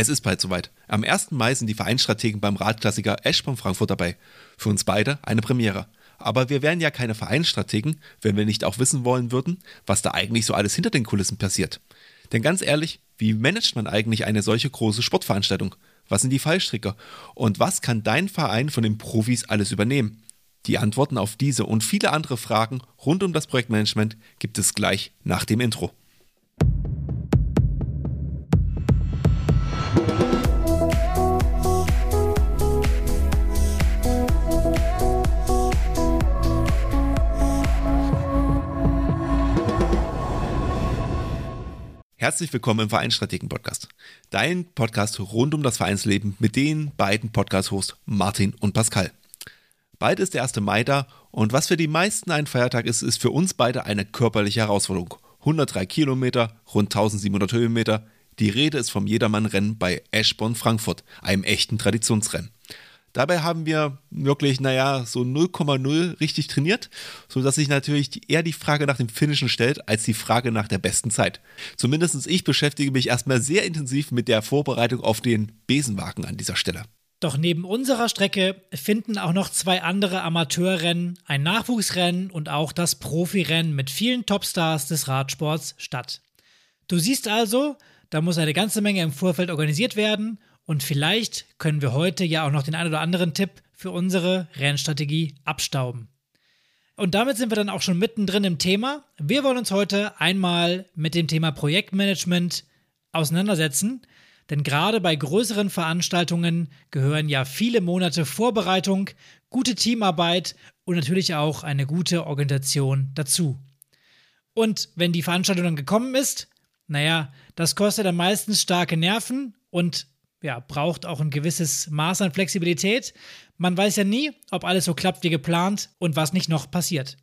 Es ist bald soweit. Am 1. Mai sind die Vereinsstrategen beim Radklassiker Eschborn Frankfurt dabei. Für uns beide eine Premiere. Aber wir wären ja keine Vereinsstrategen, wenn wir nicht auch wissen wollen würden, was da eigentlich so alles hinter den Kulissen passiert. Denn ganz ehrlich, wie managt man eigentlich eine solche große Sportveranstaltung? Was sind die Fallstricke? Und was kann dein Verein von den Profis alles übernehmen? Die Antworten auf diese und viele andere Fragen rund um das Projektmanagement gibt es gleich nach dem Intro. Herzlich willkommen im Vereinsstrategen-Podcast. Dein Podcast rund um das Vereinsleben mit den beiden Podcast-Hosts Martin und Pascal. Bald ist der 1. Mai da und was für die meisten ein Feiertag ist, ist für uns beide eine körperliche Herausforderung. 103 Kilometer, rund 1700 Höhenmeter. Die Rede ist vom Jedermann-Rennen bei Eschborn Frankfurt, einem echten Traditionsrennen. Dabei haben wir wirklich, naja, so 0,0 richtig trainiert, sodass sich natürlich eher die Frage nach dem Finnischen stellt, als die Frage nach der besten Zeit. Zumindest ich beschäftige mich erstmal sehr intensiv mit der Vorbereitung auf den Besenwagen an dieser Stelle. Doch neben unserer Strecke finden auch noch zwei andere Amateurrennen, ein Nachwuchsrennen und auch das Profirennen mit vielen Topstars des Radsports statt. Du siehst also, da muss eine ganze Menge im Vorfeld organisiert werden und vielleicht können wir heute ja auch noch den einen oder anderen Tipp für unsere Rennstrategie abstauben. Und damit sind wir dann auch schon mittendrin im Thema. Wir wollen uns heute einmal mit dem Thema Projektmanagement auseinandersetzen. Denn gerade bei größeren Veranstaltungen gehören ja viele Monate Vorbereitung, gute Teamarbeit und natürlich auch eine gute Organisation dazu. Und wenn die Veranstaltung dann gekommen ist, naja, das kostet dann meistens starke Nerven und ja, braucht auch ein gewisses Maß an Flexibilität. Man weiß ja nie, ob alles so klappt wie geplant und was nicht noch passiert.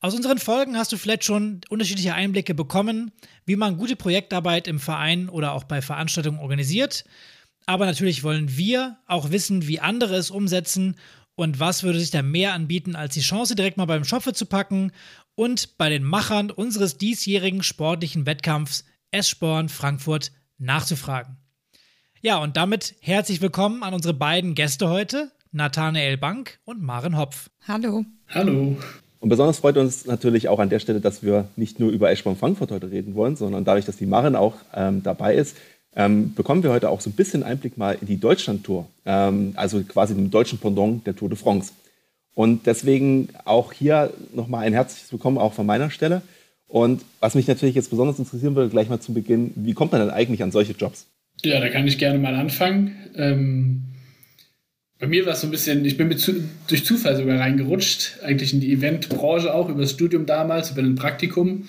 Aus unseren Folgen hast du vielleicht schon unterschiedliche Einblicke bekommen, wie man gute Projektarbeit im Verein oder auch bei Veranstaltungen organisiert. Aber natürlich wollen wir auch wissen, wie andere es umsetzen und was würde sich da mehr anbieten, als die Chance direkt mal beim Schopfe zu packen und bei den Machern unseres diesjährigen sportlichen Wettkampfs Eschborn Frankfurt nachzufragen. Ja, und damit herzlich willkommen an unsere beiden Gäste heute, Nathanael Bank und Maren Hopf. Hallo. Hallo. Und besonders freut uns natürlich auch an der Stelle, dass wir nicht nur über Eschborn Frankfurt heute reden wollen, sondern dadurch, dass die Maren auch ähm, dabei ist, ähm, bekommen wir heute auch so ein bisschen Einblick mal in die Deutschlandtour, ähm, also quasi dem deutschen Pendant der Tour de France. Und deswegen auch hier nochmal ein herzliches Willkommen auch von meiner Stelle. Und was mich natürlich jetzt besonders interessieren würde, gleich mal zu Beginn, wie kommt man denn eigentlich an solche Jobs? Ja, da kann ich gerne mal anfangen. Ähm, bei mir war es so ein bisschen, ich bin zu, durch Zufall sogar reingerutscht, eigentlich in die Eventbranche auch, über das Studium damals, über ein Praktikum.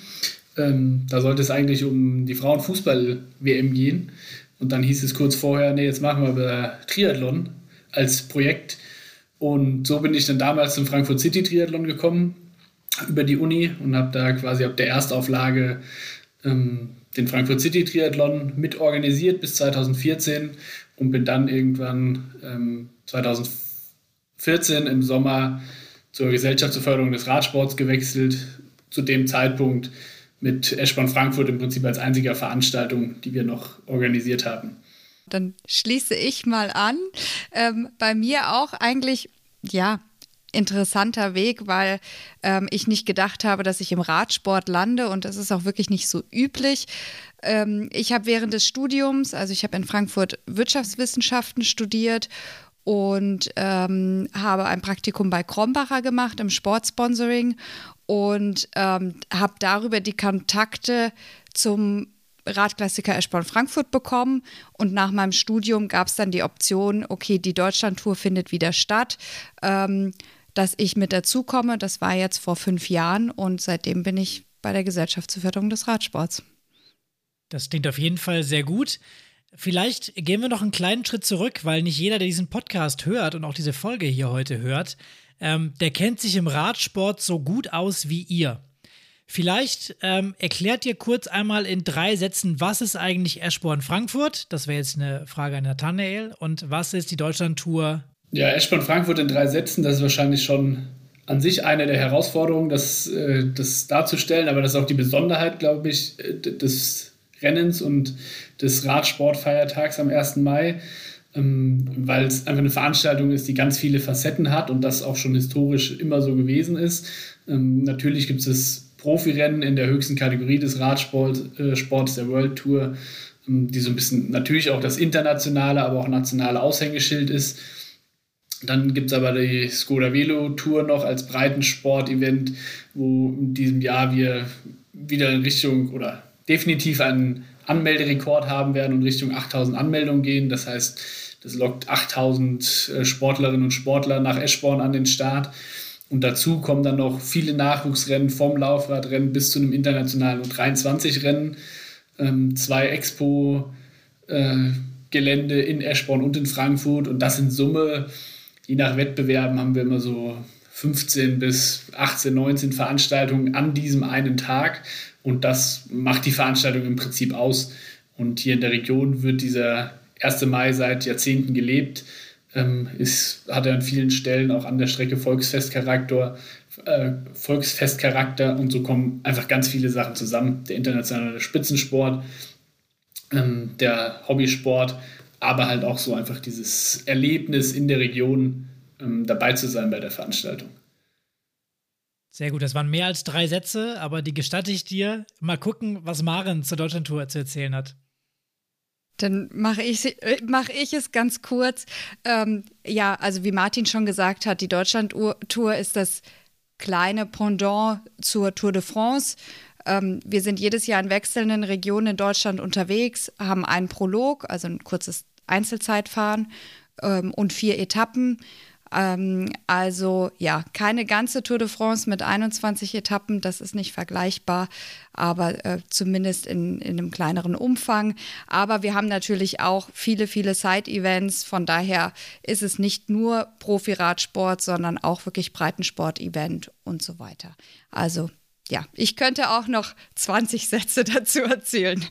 Ähm, da sollte es eigentlich um die Frauenfußball-WM gehen. Und dann hieß es kurz vorher, nee, jetzt machen wir aber Triathlon als Projekt. Und so bin ich dann damals zum Frankfurt City Triathlon gekommen über die Uni und habe da quasi ab der Erstauflage ähm, den Frankfurt City Triathlon mitorganisiert bis 2014 und bin dann irgendwann ähm, 2014 im Sommer zur Gesellschaft zur Förderung des Radsports gewechselt. Zu dem Zeitpunkt mit Eschborn Frankfurt im Prinzip als einziger Veranstaltung, die wir noch organisiert haben. Dann schließe ich mal an. Ähm, bei mir auch eigentlich, ja, interessanter Weg, weil ähm, ich nicht gedacht habe, dass ich im Radsport lande und das ist auch wirklich nicht so üblich. Ähm, ich habe während des Studiums, also ich habe in Frankfurt Wirtschaftswissenschaften studiert und ähm, habe ein Praktikum bei Krombacher gemacht im Sportsponsoring und ähm, habe darüber die Kontakte zum Radklassiker Eschborn Frankfurt bekommen und nach meinem Studium gab es dann die Option, okay, die Deutschlandtour findet wieder statt. Ähm, dass ich mit dazukomme. Das war jetzt vor fünf Jahren und seitdem bin ich bei der Gesellschaft zur Förderung des Radsports. Das klingt auf jeden Fall sehr gut. Vielleicht gehen wir noch einen kleinen Schritt zurück, weil nicht jeder, der diesen Podcast hört und auch diese Folge hier heute hört, ähm, der kennt sich im Radsport so gut aus wie ihr. Vielleicht ähm, erklärt ihr kurz einmal in drei Sätzen, was ist eigentlich Eschborn Frankfurt? Das wäre jetzt eine Frage an Nathanael. Und was ist die Deutschlandtour ja, Eschborn Frankfurt in drei Sätzen, das ist wahrscheinlich schon an sich eine der Herausforderungen, das, äh, das darzustellen, aber das ist auch die Besonderheit, glaube ich, des Rennens und des Radsportfeiertags am 1. Mai, ähm, weil es einfach eine Veranstaltung ist, die ganz viele Facetten hat und das auch schon historisch immer so gewesen ist. Ähm, natürlich gibt es Profirennen in der höchsten Kategorie des Radsports, äh, der World Tour, ähm, die so ein bisschen natürlich auch das internationale, aber auch nationale Aushängeschild ist. Dann gibt es aber die Skoda Velo Tour noch als Breitensport-Event, wo in diesem Jahr wir wieder in Richtung oder definitiv einen Anmelderekord haben werden und Richtung 8000 Anmeldungen gehen. Das heißt, das lockt 8000 äh, Sportlerinnen und Sportler nach Eschborn an den Start. Und dazu kommen dann noch viele Nachwuchsrennen vom Laufradrennen bis zu einem internationalen U23-Rennen. Ähm, zwei Expo-Gelände äh, in Eschborn und in Frankfurt. Und das in Summe, je nach Wettbewerben, haben wir immer so 15 bis 18, 19 Veranstaltungen an diesem einen Tag. Und das macht die Veranstaltung im Prinzip aus. Und hier in der Region wird dieser 1. Mai seit Jahrzehnten gelebt. Ähm, ist, hat er an vielen Stellen auch an der Strecke Volksfestcharakter, äh, Volksfestcharakter und so kommen einfach ganz viele Sachen zusammen. Der internationale Spitzensport, ähm, der Hobbysport, aber halt auch so einfach dieses Erlebnis in der Region ähm, dabei zu sein bei der Veranstaltung. Sehr gut, das waren mehr als drei Sätze, aber die gestatte ich dir. Mal gucken, was Maren zur Deutschlandtour zu erzählen hat. Dann mache ich, äh, mach ich es ganz kurz. Ähm, ja, also wie Martin schon gesagt hat, die Deutschlandtour ist das kleine Pendant zur Tour de France. Ähm, wir sind jedes Jahr in wechselnden Regionen in Deutschland unterwegs, haben einen Prolog, also ein kurzes Einzelzeitfahren ähm, und vier Etappen. Ähm, also ja, keine ganze Tour de France mit 21 Etappen, das ist nicht vergleichbar, aber äh, zumindest in, in einem kleineren Umfang. Aber wir haben natürlich auch viele, viele Side-Events, von daher ist es nicht nur Profi-Radsport, sondern auch wirklich Breitensport-Event und so weiter. Also ja, ich könnte auch noch 20 Sätze dazu erzählen.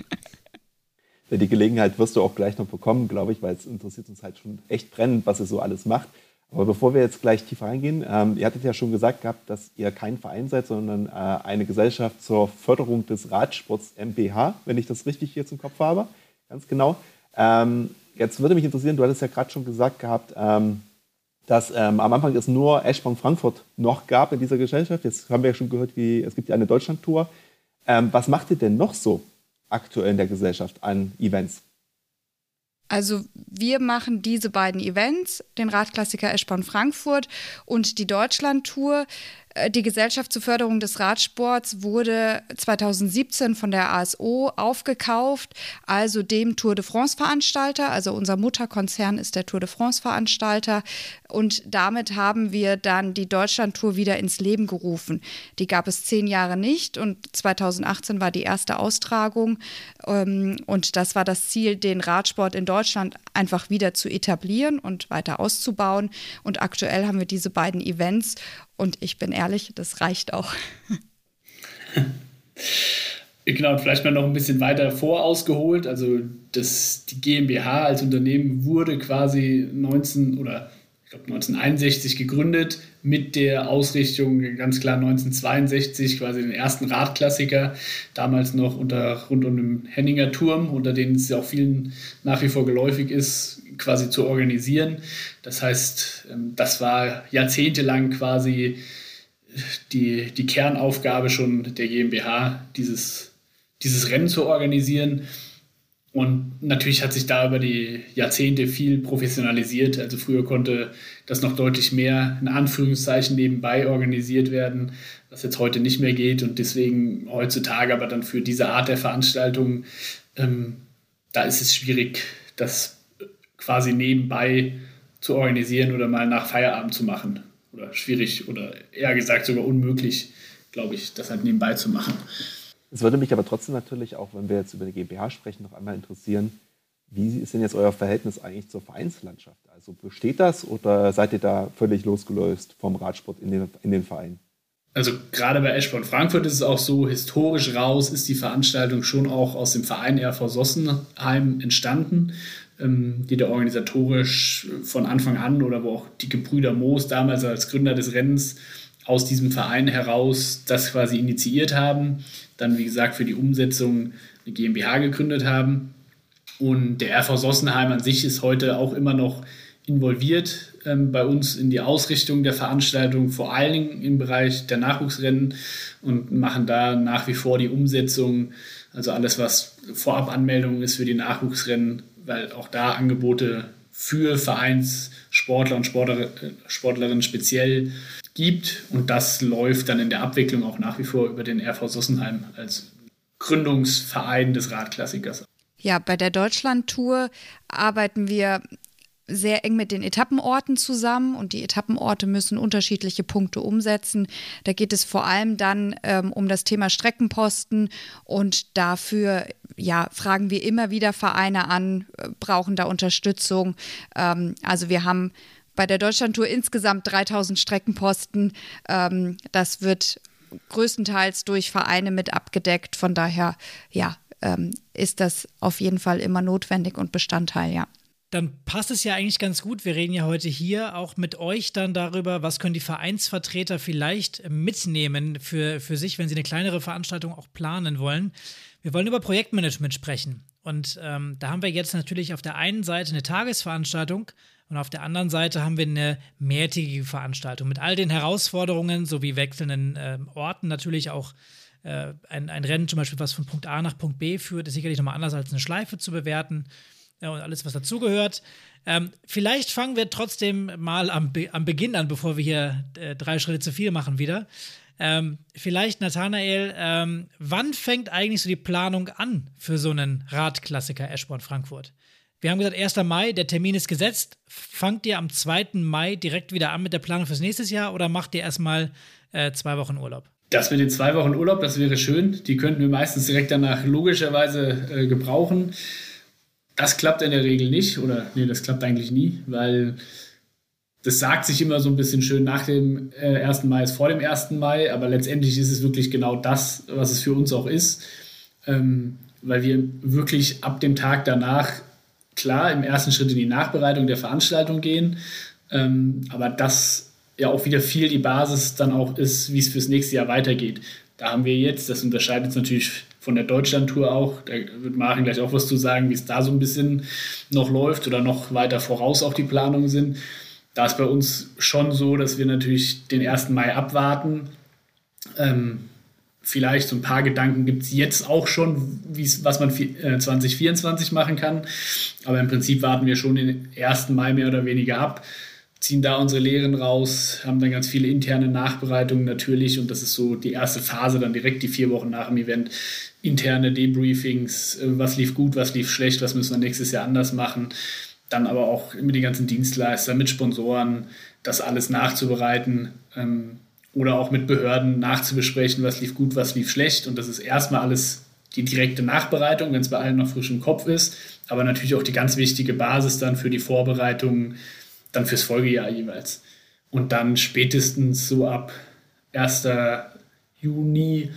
Die Gelegenheit wirst du auch gleich noch bekommen, glaube ich, weil es interessiert uns halt schon echt brennend, was ihr so alles macht. Aber bevor wir jetzt gleich tiefer reingehen, ähm, ihr hattet ja schon gesagt gehabt, dass ihr kein Verein seid, sondern äh, eine Gesellschaft zur Förderung des Radsports MBH, wenn ich das richtig hier zum Kopf habe. Ganz genau. Ähm, jetzt würde mich interessieren, du hattest ja gerade schon gesagt gehabt, ähm, dass ähm, am Anfang es nur Eschborn Frankfurt noch gab in dieser Gesellschaft. Jetzt haben wir ja schon gehört, wie es gibt ja eine Deutschlandtour. Ähm, was macht ihr denn noch so aktuell in der Gesellschaft an Events? Also wir machen diese beiden Events, den Radklassiker Eschborn Frankfurt und die Deutschland-Tour. Äh, die Gesellschaft zur Förderung des Radsports wurde 2017 von der ASO aufgekauft, also dem Tour de France-Veranstalter. Also unser Mutterkonzern ist der Tour de France-Veranstalter. Und damit haben wir dann die Deutschland-Tour wieder ins Leben gerufen. Die gab es zehn Jahre nicht und 2018 war die erste Austragung. Ähm, und das war das Ziel, den Radsport in Deutschland einfach wieder zu etablieren und weiter auszubauen. Und aktuell haben wir diese beiden Events und ich bin ehrlich, das reicht auch. Genau, vielleicht mal noch ein bisschen weiter vorausgeholt. Also das, die GmbH als Unternehmen wurde quasi 19 oder ich glaube 1961 gegründet mit der Ausrichtung ganz klar 1962 quasi den ersten Radklassiker, damals noch unter rund um den Henninger Turm, unter dem es ja auch vielen nach wie vor geläufig ist, quasi zu organisieren. Das heißt, ähm, das war jahrzehntelang quasi die, die Kernaufgabe schon der GmbH, dieses, dieses Rennen zu organisieren. Und natürlich hat sich da über die Jahrzehnte viel professionalisiert. Also früher konnte das noch deutlich mehr in Anführungszeichen nebenbei organisiert werden, was jetzt heute nicht mehr geht. Und deswegen heutzutage aber dann für diese Art der Veranstaltung, ähm, da ist es schwierig, das quasi nebenbei zu organisieren oder mal nach Feierabend zu machen. Oder schwierig oder eher gesagt sogar unmöglich, glaube ich, das halt nebenbei zu machen. Es würde mich aber trotzdem natürlich auch, wenn wir jetzt über die GmbH sprechen, noch einmal interessieren, wie ist denn jetzt euer Verhältnis eigentlich zur Vereinslandschaft? Also besteht das oder seid ihr da völlig losgelöst vom Radsport in den, in den Verein? Also gerade bei Eschborn Frankfurt ist es auch so, historisch raus ist die Veranstaltung schon auch aus dem Verein RV Sossenheim entstanden, ähm, die da organisatorisch von Anfang an oder wo auch die Gebrüder Moos damals als Gründer des Rennens aus diesem Verein heraus das quasi initiiert haben. Dann, wie gesagt, für die Umsetzung eine GmbH gegründet haben. Und der RV Sossenheim an sich ist heute auch immer noch involviert ähm, bei uns in die Ausrichtung der Veranstaltung, vor allen Dingen im Bereich der Nachwuchsrennen und machen da nach wie vor die Umsetzung, also alles, was Vorabanmeldung ist für die Nachwuchsrennen, weil auch da Angebote für Vereinssportler und Sportler, Sportlerinnen speziell gibt. Und das läuft dann in der Abwicklung auch nach wie vor über den RV Sossenheim als Gründungsverein des Radklassikers. Ja, bei der Deutschland-Tour arbeiten wir sehr eng mit den Etappenorten zusammen und die Etappenorte müssen unterschiedliche Punkte umsetzen. Da geht es vor allem dann ähm, um das Thema Streckenposten und dafür ja, fragen wir immer wieder Vereine an, äh, brauchen da Unterstützung. Ähm, also wir haben bei der Deutschlandtour insgesamt 3000 Streckenposten. Ähm, das wird größtenteils durch Vereine mit abgedeckt. Von daher, ja, ähm, ist das auf jeden Fall immer notwendig und Bestandteil, ja dann passt es ja eigentlich ganz gut. Wir reden ja heute hier auch mit euch dann darüber, was können die Vereinsvertreter vielleicht mitnehmen für, für sich, wenn sie eine kleinere Veranstaltung auch planen wollen. Wir wollen über Projektmanagement sprechen. Und ähm, da haben wir jetzt natürlich auf der einen Seite eine Tagesveranstaltung und auf der anderen Seite haben wir eine mehrtägige Veranstaltung mit all den Herausforderungen sowie wechselnden äh, Orten natürlich auch. Äh, ein, ein Rennen zum Beispiel, was von Punkt A nach Punkt B führt, ist sicherlich nochmal anders als eine Schleife zu bewerten ja, und alles, was dazugehört. Ähm, vielleicht fangen wir trotzdem mal am, Be am Beginn an, bevor wir hier äh, drei Schritte zu viel machen wieder. Ähm, vielleicht, Nathanael, ähm, wann fängt eigentlich so die Planung an für so einen Radklassiker Eschborn Frankfurt? Wir haben gesagt, 1. Mai, der Termin ist gesetzt. Fangt ihr am 2. Mai direkt wieder an mit der Planung fürs nächste Jahr oder macht ihr erstmal äh, zwei Wochen Urlaub? Das mit den zwei Wochen Urlaub, das wäre schön. Die könnten wir meistens direkt danach logischerweise äh, gebrauchen. Das klappt in der Regel nicht oder nee, das klappt eigentlich nie, weil das sagt sich immer so ein bisschen schön nach dem äh, 1. Mai ist vor dem 1. Mai, aber letztendlich ist es wirklich genau das, was es für uns auch ist, ähm, weil wir wirklich ab dem Tag danach klar im ersten Schritt in die Nachbereitung der Veranstaltung gehen, ähm, aber das ja auch wieder viel die Basis dann auch ist, wie es fürs nächste Jahr weitergeht. Da haben wir jetzt, das unterscheidet es natürlich von der Deutschland-Tour auch. Da wird Martin gleich auch was zu sagen, wie es da so ein bisschen noch läuft oder noch weiter voraus auf die Planungen sind. Da ist bei uns schon so, dass wir natürlich den 1. Mai abwarten. Ähm, vielleicht so ein paar Gedanken gibt es jetzt auch schon, was man äh, 2024 machen kann. Aber im Prinzip warten wir schon den 1. Mai mehr oder weniger ab ziehen da unsere Lehren raus, haben dann ganz viele interne Nachbereitungen natürlich und das ist so die erste Phase, dann direkt die vier Wochen nach dem Event. Interne Debriefings, äh, was lief gut, was lief schlecht, was müssen wir nächstes Jahr anders machen. Dann aber auch mit den ganzen Dienstleistern, mit Sponsoren, das alles nachzubereiten ähm, oder auch mit Behörden nachzubesprechen, was lief gut, was lief schlecht. Und das ist erstmal alles die direkte Nachbereitung, wenn es bei allen noch frisch im Kopf ist, aber natürlich auch die ganz wichtige Basis dann für die Vorbereitungen dann fürs Folgejahr jeweils. Und dann spätestens so ab 1. Juni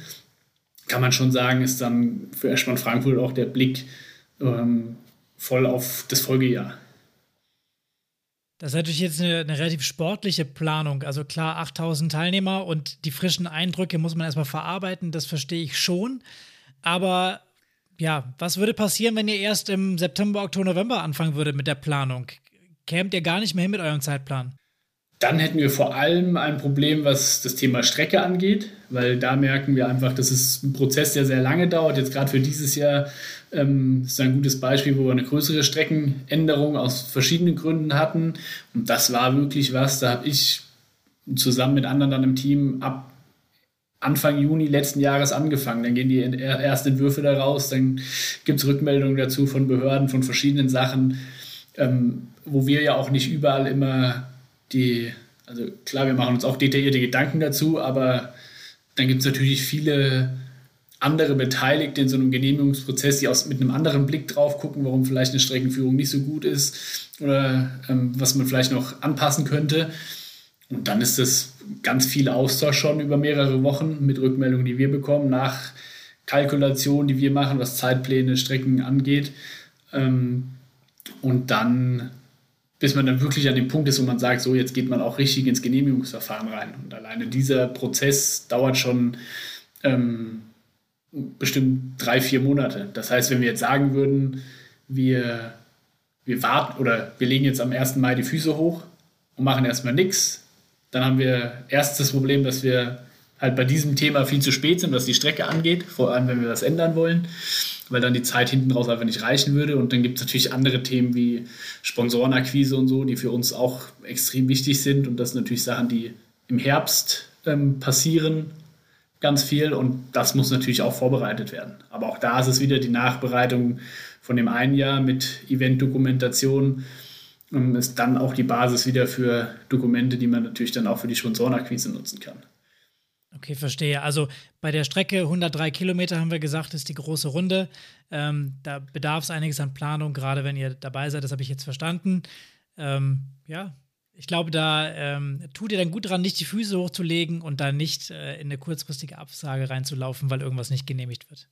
kann man schon sagen, ist dann für Eschmann Frankfurt auch der Blick ähm, voll auf das Folgejahr. Das ist natürlich jetzt eine, eine, relativ sportliche Planung. Also klar, 8000 Teilnehmer und die frischen Eindrücke muss man erstmal verarbeiten, das verstehe ich schon. Aber ja, was würde passieren, wenn ihr erst im September, Oktober, November anfangen würdet mit der Planung? kämt ihr gar nicht mehr hin mit eurem Zeitplan? Dann hätten wir vor allem ein Problem, was das Thema Strecke angeht, weil da merken wir einfach, das ist ein Prozess, der sehr lange dauert. Jetzt gerade für dieses Jahr ähm, ist ein gutes Beispiel, wo wir eine größere Streckenänderung aus verschiedenen Gründen hatten. Und das war wirklich was, da habe ich zusammen mit anderen dann im Team ab Anfang Juni letzten Jahres angefangen. Dann gehen die ersten Entwürfe da raus, dann gibt es Rückmeldungen dazu von Behörden, von verschiedenen Sachen ähm, wo wir ja auch nicht überall immer die, also klar, wir machen uns auch detaillierte Gedanken dazu, aber dann gibt es natürlich viele andere Beteiligte in so einem Genehmigungsprozess, die aus, mit einem anderen Blick drauf gucken, warum vielleicht eine Streckenführung nicht so gut ist oder ähm, was man vielleicht noch anpassen könnte. Und dann ist das ganz viel Austausch schon über mehrere Wochen mit Rückmeldungen, die wir bekommen, nach Kalkulationen, die wir machen, was Zeitpläne, Strecken angeht. Ähm, und dann bis man dann wirklich an dem Punkt ist, wo man sagt, so jetzt geht man auch richtig ins Genehmigungsverfahren rein. Und alleine dieser Prozess dauert schon ähm, bestimmt drei, vier Monate. Das heißt, wenn wir jetzt sagen würden, wir, wir warten oder wir legen jetzt am 1. Mai die Füße hoch und machen erstmal nichts, dann haben wir erst das Problem, dass wir halt bei diesem Thema viel zu spät sind, was die Strecke angeht, vor allem wenn wir das ändern wollen, weil dann die Zeit hinten raus einfach nicht reichen würde. Und dann gibt es natürlich andere Themen wie Sponsorenakquise und so, die für uns auch extrem wichtig sind. Und das sind natürlich Sachen, die im Herbst ähm, passieren, ganz viel. Und das muss natürlich auch vorbereitet werden. Aber auch da ist es wieder die Nachbereitung von dem einen Jahr mit Event-Dokumentation. Ist dann auch die Basis wieder für Dokumente, die man natürlich dann auch für die Sponsorenakquise nutzen kann. Okay, verstehe. Also bei der Strecke 103 Kilometer haben wir gesagt, ist die große Runde. Ähm, da bedarf es einiges an Planung, gerade wenn ihr dabei seid. Das habe ich jetzt verstanden. Ähm, ja, ich glaube, da ähm, tut ihr dann gut dran, nicht die Füße hochzulegen und dann nicht äh, in eine kurzfristige Absage reinzulaufen, weil irgendwas nicht genehmigt wird.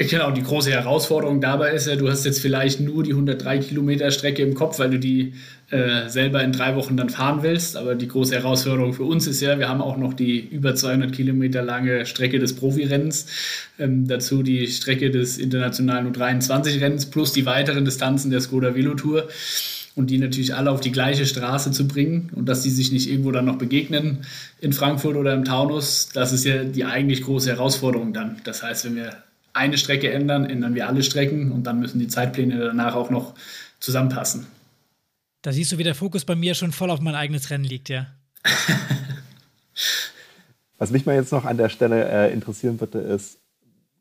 Genau, die große Herausforderung dabei ist ja, du hast jetzt vielleicht nur die 103 Kilometer Strecke im Kopf, weil du die äh, selber in drei Wochen dann fahren willst. Aber die große Herausforderung für uns ist ja, wir haben auch noch die über 200 Kilometer lange Strecke des Profirennens, ähm, dazu die Strecke des internationalen U23-Rennens plus die weiteren Distanzen der Skoda Velo Tour und die natürlich alle auf die gleiche Straße zu bringen und dass die sich nicht irgendwo dann noch begegnen in Frankfurt oder im Taunus, das ist ja die eigentlich große Herausforderung dann. Das heißt, wenn wir eine Strecke ändern, ändern wir alle Strecken und dann müssen die Zeitpläne danach auch noch zusammenpassen. Da siehst du, wie der Fokus bei mir schon voll auf mein eigenes Rennen liegt, ja. Was mich mal jetzt noch an der Stelle äh, interessieren würde, ist,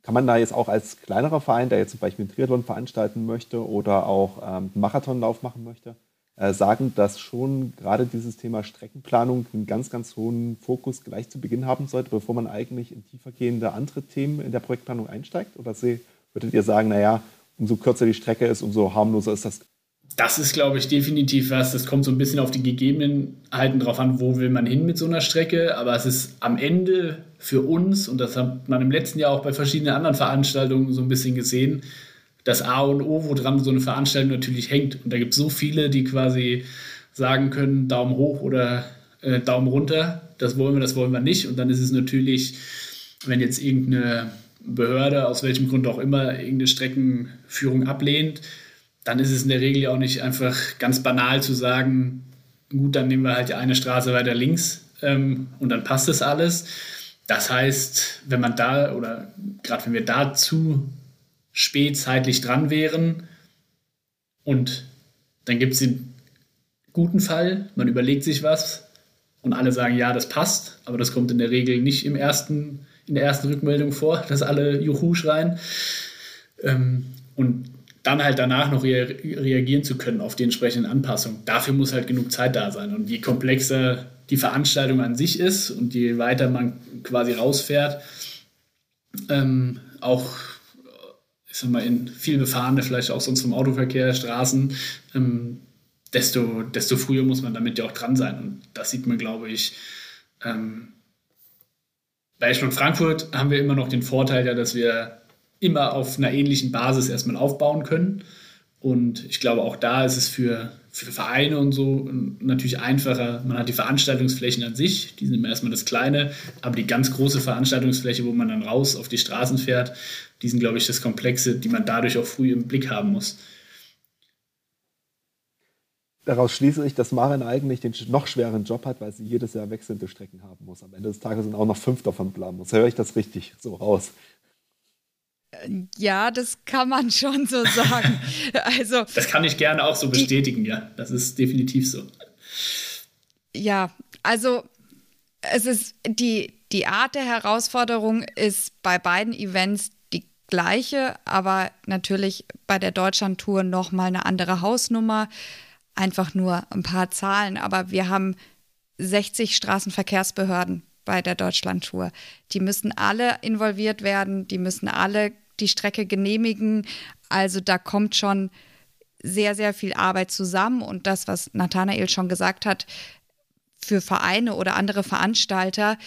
kann man da jetzt auch als kleinerer Verein, der jetzt zum Beispiel einen Triathlon veranstalten möchte oder auch ähm, einen Marathonlauf machen möchte, sagen, dass schon gerade dieses Thema Streckenplanung einen ganz, ganz hohen Fokus gleich zu Beginn haben sollte, bevor man eigentlich in tiefergehende andere Themen in der Projektplanung einsteigt? Oder würdet ihr sagen, naja, umso kürzer die Strecke ist, umso harmloser ist das das ist, glaube ich, definitiv was. Das kommt so ein bisschen auf die Gegebenheiten drauf an, wo will man hin mit so einer Strecke. Aber es ist am Ende für uns, und das hat man im letzten Jahr auch bei verschiedenen anderen Veranstaltungen so ein bisschen gesehen, das A und O, woran so eine Veranstaltung natürlich hängt. Und da gibt es so viele, die quasi sagen können, Daumen hoch oder äh, Daumen runter, das wollen wir, das wollen wir nicht. Und dann ist es natürlich, wenn jetzt irgendeine Behörde, aus welchem Grund auch immer, irgendeine Streckenführung ablehnt, dann ist es in der Regel ja auch nicht einfach ganz banal zu sagen, gut, dann nehmen wir halt die eine Straße weiter links ähm, und dann passt das alles. Das heißt, wenn man da oder gerade wenn wir dazu spät zeitlich dran wären. Und dann gibt es den guten Fall, man überlegt sich was und alle sagen, ja, das passt, aber das kommt in der Regel nicht im ersten, in der ersten Rückmeldung vor, dass alle Juhu schreien. Ähm, und dann halt danach noch rea reagieren zu können auf die entsprechenden Anpassungen. Dafür muss halt genug Zeit da sein. Und je komplexer die Veranstaltung an sich ist und je weiter man quasi rausfährt, ähm, auch ich sag mal, in viel befahrene, vielleicht auch sonst vom Autoverkehr, Straßen, ähm, desto, desto früher muss man damit ja auch dran sein. Und das sieht man, glaube ich, ähm, bei Eschborn Frankfurt haben wir immer noch den Vorteil, ja, dass wir immer auf einer ähnlichen Basis erstmal aufbauen können. Und ich glaube, auch da ist es für, für Vereine und so natürlich einfacher. Man hat die Veranstaltungsflächen an sich, die sind immer erstmal das Kleine, aber die ganz große Veranstaltungsfläche, wo man dann raus auf die Straßen fährt, die sind, glaube ich, das Komplexe, die man dadurch auch früh im Blick haben muss. Daraus schließe ich, dass Maren eigentlich den noch schweren Job hat, weil sie jedes Jahr wechselnde Strecken haben muss. Am Ende des Tages sind auch noch fünf davon planen muss. Höre ich das richtig so raus? Ja, das kann man schon so sagen. also, das kann ich gerne auch so bestätigen, die, ja. Das ist definitiv so. Ja, also es ist die, die Art der Herausforderung ist bei beiden Events die gleiche, aber natürlich bei der Deutschland-Tour nochmal eine andere Hausnummer. Einfach nur ein paar Zahlen, aber wir haben 60 Straßenverkehrsbehörden bei der Deutschlandtour. Die müssen alle involviert werden, die müssen alle die Strecke genehmigen. Also da kommt schon sehr, sehr viel Arbeit zusammen. Und das, was Nathanael schon gesagt hat, für Vereine oder andere Veranstalter,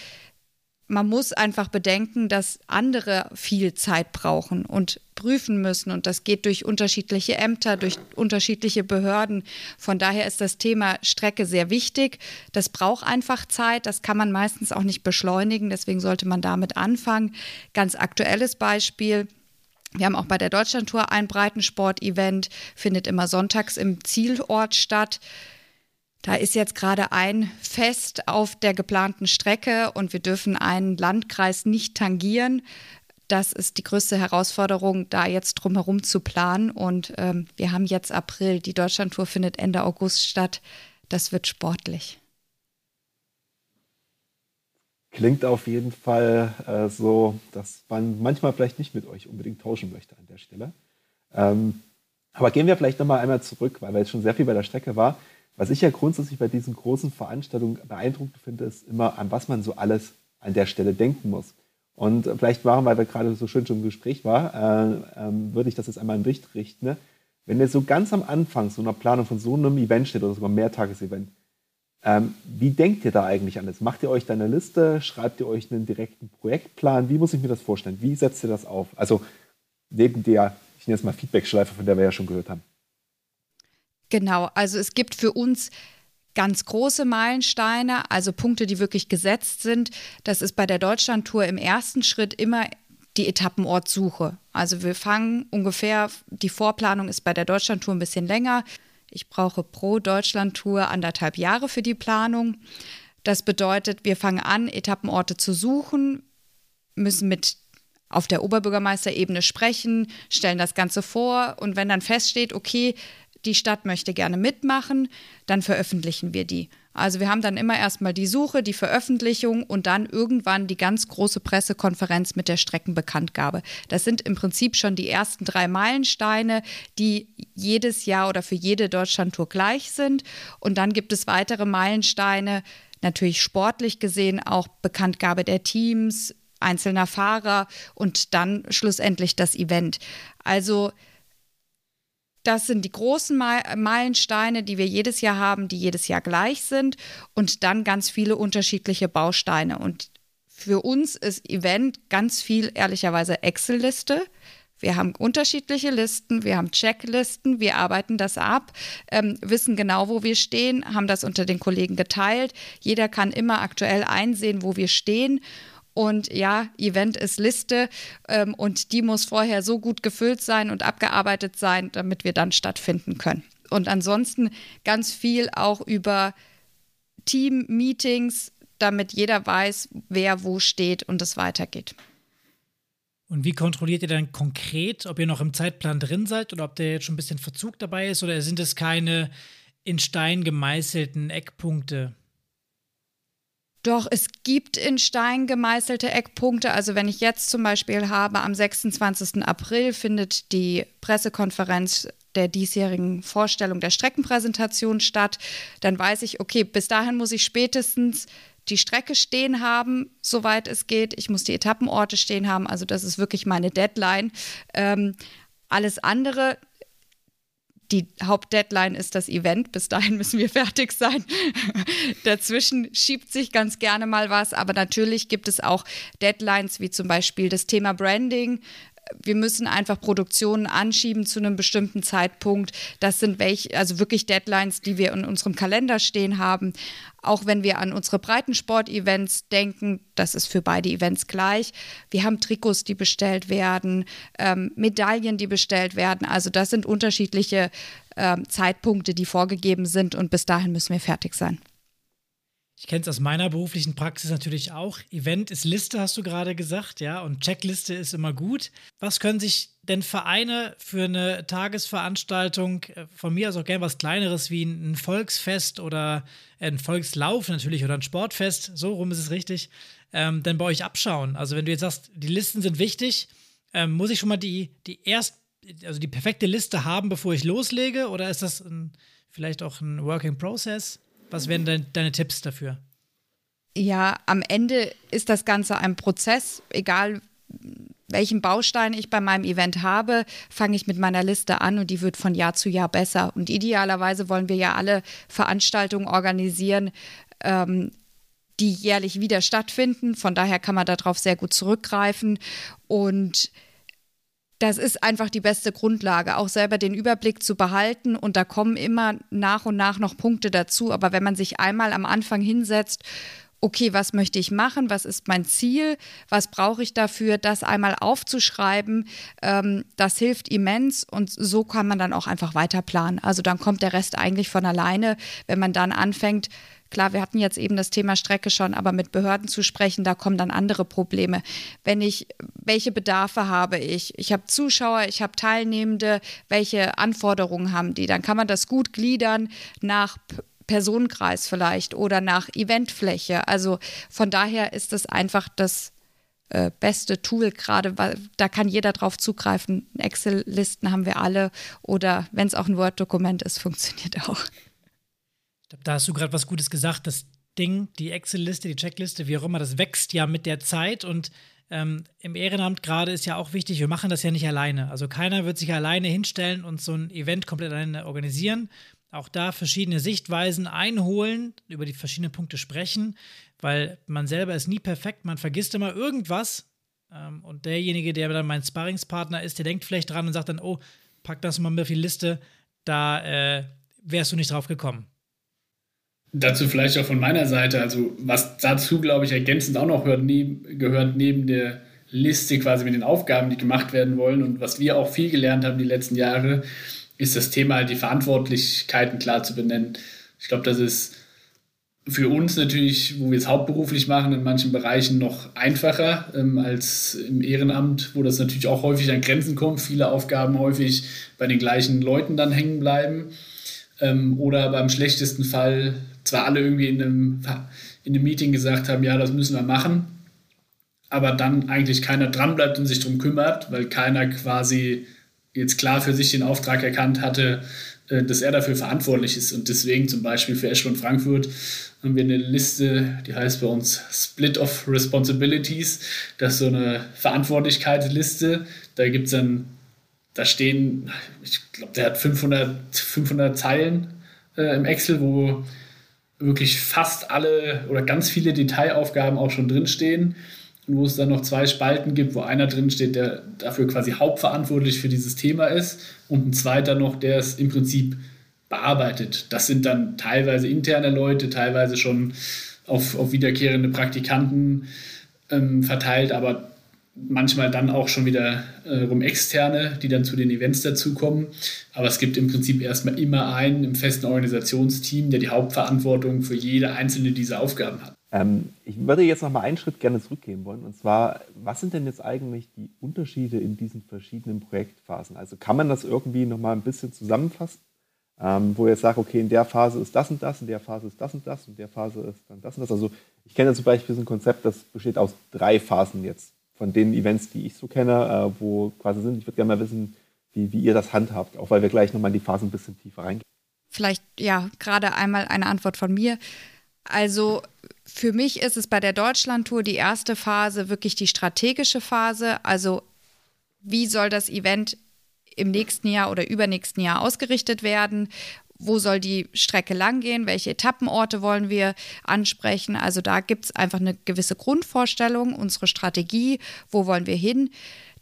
man muss einfach bedenken, dass andere viel Zeit brauchen und prüfen müssen. Und das geht durch unterschiedliche Ämter, durch unterschiedliche Behörden. Von daher ist das Thema Strecke sehr wichtig. Das braucht einfach Zeit. Das kann man meistens auch nicht beschleunigen. Deswegen sollte man damit anfangen. Ganz aktuelles Beispiel. Wir haben auch bei der Deutschlandtour ein Breitensport-Event, findet immer sonntags im Zielort statt. Da ist jetzt gerade ein Fest auf der geplanten Strecke und wir dürfen einen Landkreis nicht tangieren. Das ist die größte Herausforderung, da jetzt drumherum zu planen. Und ähm, wir haben jetzt April. Die Deutschlandtour findet Ende August statt. Das wird sportlich. Klingt auf jeden Fall äh, so, dass man manchmal vielleicht nicht mit euch unbedingt tauschen möchte an der Stelle. Ähm, aber gehen wir vielleicht nochmal einmal zurück, weil wir jetzt schon sehr viel bei der Strecke war. Was ich ja grundsätzlich bei diesen großen Veranstaltungen beeindruckend finde, ist immer, an was man so alles an der Stelle denken muss. Und vielleicht waren, weil wir gerade so schön schon im Gespräch war, äh, äh, würde ich das jetzt einmal in Richt richten. Ne? Wenn ihr so ganz am Anfang so einer Planung von so einem Event steht oder sogar Mehrtagesevent, ähm, wie denkt ihr da eigentlich an das? Macht ihr euch da eine Liste? Schreibt ihr euch einen direkten Projektplan? Wie muss ich mir das vorstellen? Wie setzt ihr das auf? Also neben der, ich nenne es mal Feedback-Schleife, von der wir ja schon gehört haben. Genau, also es gibt für uns ganz große Meilensteine, also Punkte, die wirklich gesetzt sind. Das ist bei der Deutschlandtour im ersten Schritt immer die Etappenortsuche. Also wir fangen ungefähr, die Vorplanung ist bei der Deutschlandtour ein bisschen länger. Ich brauche pro Deutschlandtour anderthalb Jahre für die Planung. Das bedeutet, wir fangen an, Etappenorte zu suchen, müssen mit auf der Oberbürgermeisterebene sprechen, stellen das Ganze vor und wenn dann feststeht, okay, die Stadt möchte gerne mitmachen, dann veröffentlichen wir die. Also wir haben dann immer erstmal die Suche, die Veröffentlichung und dann irgendwann die ganz große Pressekonferenz mit der Streckenbekanntgabe. Das sind im Prinzip schon die ersten drei Meilensteine, die jedes Jahr oder für jede Deutschlandtour gleich sind. Und dann gibt es weitere Meilensteine, natürlich sportlich gesehen auch Bekanntgabe der Teams, einzelner Fahrer und dann schlussendlich das Event. Also das sind die großen Meilensteine, die wir jedes Jahr haben, die jedes Jahr gleich sind und dann ganz viele unterschiedliche Bausteine. Und für uns ist Event ganz viel ehrlicherweise Excel-Liste. Wir haben unterschiedliche Listen, wir haben Checklisten, wir arbeiten das ab, ähm, wissen genau, wo wir stehen, haben das unter den Kollegen geteilt. Jeder kann immer aktuell einsehen, wo wir stehen. Und ja, Event ist Liste ähm, und die muss vorher so gut gefüllt sein und abgearbeitet sein, damit wir dann stattfinden können. Und ansonsten ganz viel auch über Team-Meetings, damit jeder weiß, wer wo steht und es weitergeht. Und wie kontrolliert ihr dann konkret, ob ihr noch im Zeitplan drin seid oder ob der jetzt schon ein bisschen Verzug dabei ist oder sind es keine in Stein gemeißelten Eckpunkte? Doch es gibt in Stein gemeißelte Eckpunkte. Also wenn ich jetzt zum Beispiel habe, am 26. April findet die Pressekonferenz der diesjährigen Vorstellung der Streckenpräsentation statt, dann weiß ich, okay, bis dahin muss ich spätestens die Strecke stehen haben, soweit es geht. Ich muss die Etappenorte stehen haben. Also das ist wirklich meine Deadline. Ähm, alles andere, die Hauptdeadline ist das Event. Bis dahin müssen wir fertig sein. Dazwischen schiebt sich ganz gerne mal was, aber natürlich gibt es auch Deadlines wie zum Beispiel das Thema Branding wir müssen einfach Produktionen anschieben zu einem bestimmten Zeitpunkt. Das sind welche, also wirklich Deadlines, die wir in unserem Kalender stehen haben. Auch wenn wir an unsere Breitensport-Events denken, das ist für beide Events gleich. Wir haben Trikots, die bestellt werden, ähm, Medaillen, die bestellt werden. Also das sind unterschiedliche ähm, Zeitpunkte, die vorgegeben sind und bis dahin müssen wir fertig sein. Ich kenne es aus meiner beruflichen Praxis natürlich auch. Event ist Liste, hast du gerade gesagt, ja, und Checkliste ist immer gut. Was können sich denn Vereine für eine Tagesveranstaltung, äh, von mir aus auch gerne was Kleineres wie ein Volksfest oder ein Volkslauf natürlich oder ein Sportfest, so rum ist es richtig, ähm, dann bei euch abschauen? Also, wenn du jetzt sagst, die Listen sind wichtig, ähm, muss ich schon mal die, die erst, also die perfekte Liste haben, bevor ich loslege, oder ist das ein, vielleicht auch ein Working Process? Was wären dein, deine Tipps dafür? Ja, am Ende ist das Ganze ein Prozess, egal welchen Baustein ich bei meinem Event habe, fange ich mit meiner Liste an und die wird von Jahr zu Jahr besser. Und idealerweise wollen wir ja alle Veranstaltungen organisieren, ähm, die jährlich wieder stattfinden. Von daher kann man darauf sehr gut zurückgreifen. Und das ist einfach die beste Grundlage, auch selber den Überblick zu behalten. Und da kommen immer nach und nach noch Punkte dazu. Aber wenn man sich einmal am Anfang hinsetzt, okay, was möchte ich machen, was ist mein Ziel, was brauche ich dafür, das einmal aufzuschreiben, ähm, das hilft immens und so kann man dann auch einfach weiter planen. Also dann kommt der Rest eigentlich von alleine, wenn man dann anfängt, Klar, wir hatten jetzt eben das Thema Strecke schon, aber mit Behörden zu sprechen, da kommen dann andere Probleme. Wenn ich, welche Bedarfe habe ich? Ich habe Zuschauer, ich habe Teilnehmende, welche Anforderungen haben die? Dann kann man das gut gliedern nach Personenkreis vielleicht oder nach Eventfläche. Also von daher ist es einfach das äh, beste Tool gerade, weil da kann jeder drauf zugreifen. Excel-Listen haben wir alle oder wenn es auch ein Word-Dokument ist, funktioniert auch. Da hast du gerade was Gutes gesagt. Das Ding, die Excel-Liste, die Checkliste, wie auch immer, das wächst ja mit der Zeit und ähm, im Ehrenamt gerade ist ja auch wichtig, wir machen das ja nicht alleine. Also keiner wird sich alleine hinstellen und so ein Event komplett alleine organisieren. Auch da verschiedene Sichtweisen einholen, über die verschiedenen Punkte sprechen, weil man selber ist nie perfekt, man vergisst immer irgendwas. Ähm, und derjenige, der dann mein Sparringspartner ist, der denkt vielleicht dran und sagt dann, oh, pack das mal mit auf die Liste, da äh, wärst du nicht drauf gekommen. Dazu vielleicht auch von meiner Seite, also was dazu, glaube ich, ergänzend auch noch gehört, neben, gehört neben der Liste quasi mit den Aufgaben, die gemacht werden wollen und was wir auch viel gelernt haben die letzten Jahre, ist das Thema halt die Verantwortlichkeiten klar zu benennen. Ich glaube, das ist für uns natürlich, wo wir es hauptberuflich machen, in manchen Bereichen noch einfacher ähm, als im Ehrenamt, wo das natürlich auch häufig an Grenzen kommt, viele Aufgaben häufig bei den gleichen Leuten dann hängen bleiben. Ähm, oder beim schlechtesten Fall zwar alle irgendwie in einem, in einem Meeting gesagt haben, ja, das müssen wir machen, aber dann eigentlich keiner dranbleibt und sich darum kümmert, weil keiner quasi jetzt klar für sich den Auftrag erkannt hatte, äh, dass er dafür verantwortlich ist. Und deswegen zum Beispiel für Eschwund Frankfurt haben wir eine Liste, die heißt bei uns Split of Responsibilities. Das ist so eine Verantwortlichkeitsliste. Da gibt es dann, da stehen, ich glaube, der hat 500, 500 Zeilen äh, im Excel, wo wirklich fast alle oder ganz viele Detailaufgaben auch schon drinstehen und wo es dann noch zwei Spalten gibt, wo einer drinsteht, der dafür quasi hauptverantwortlich für dieses Thema ist und ein zweiter noch, der es im Prinzip bearbeitet. Das sind dann teilweise interne Leute, teilweise schon auf, auf wiederkehrende Praktikanten ähm, verteilt, aber manchmal dann auch schon wieder äh, rum externe, die dann zu den Events dazukommen. Aber es gibt im Prinzip erstmal immer einen im festen Organisationsteam, der die Hauptverantwortung für jede einzelne dieser Aufgaben hat. Ähm, ich würde jetzt noch mal einen Schritt gerne zurückgehen wollen. Und zwar, was sind denn jetzt eigentlich die Unterschiede in diesen verschiedenen Projektphasen? Also kann man das irgendwie noch mal ein bisschen zusammenfassen? Ähm, wo ihr sagt, okay, in der Phase ist das und das, in der Phase ist das und das, in der Phase ist dann das und das. Also ich kenne zum Beispiel so ein Konzept, das besteht aus drei Phasen jetzt von den Events, die ich so kenne, äh, wo quasi sind. Ich würde gerne mal wissen, wie, wie ihr das handhabt, auch weil wir gleich nochmal in die Phasen ein bisschen tiefer reingehen. Vielleicht, ja, gerade einmal eine Antwort von mir. Also für mich ist es bei der Deutschlandtour die erste Phase wirklich die strategische Phase. Also wie soll das Event im nächsten Jahr oder übernächsten Jahr ausgerichtet werden? Wo soll die Strecke langgehen, welche Etappenorte wollen wir ansprechen. Also da gibt es einfach eine gewisse Grundvorstellung, unsere Strategie, wo wollen wir hin.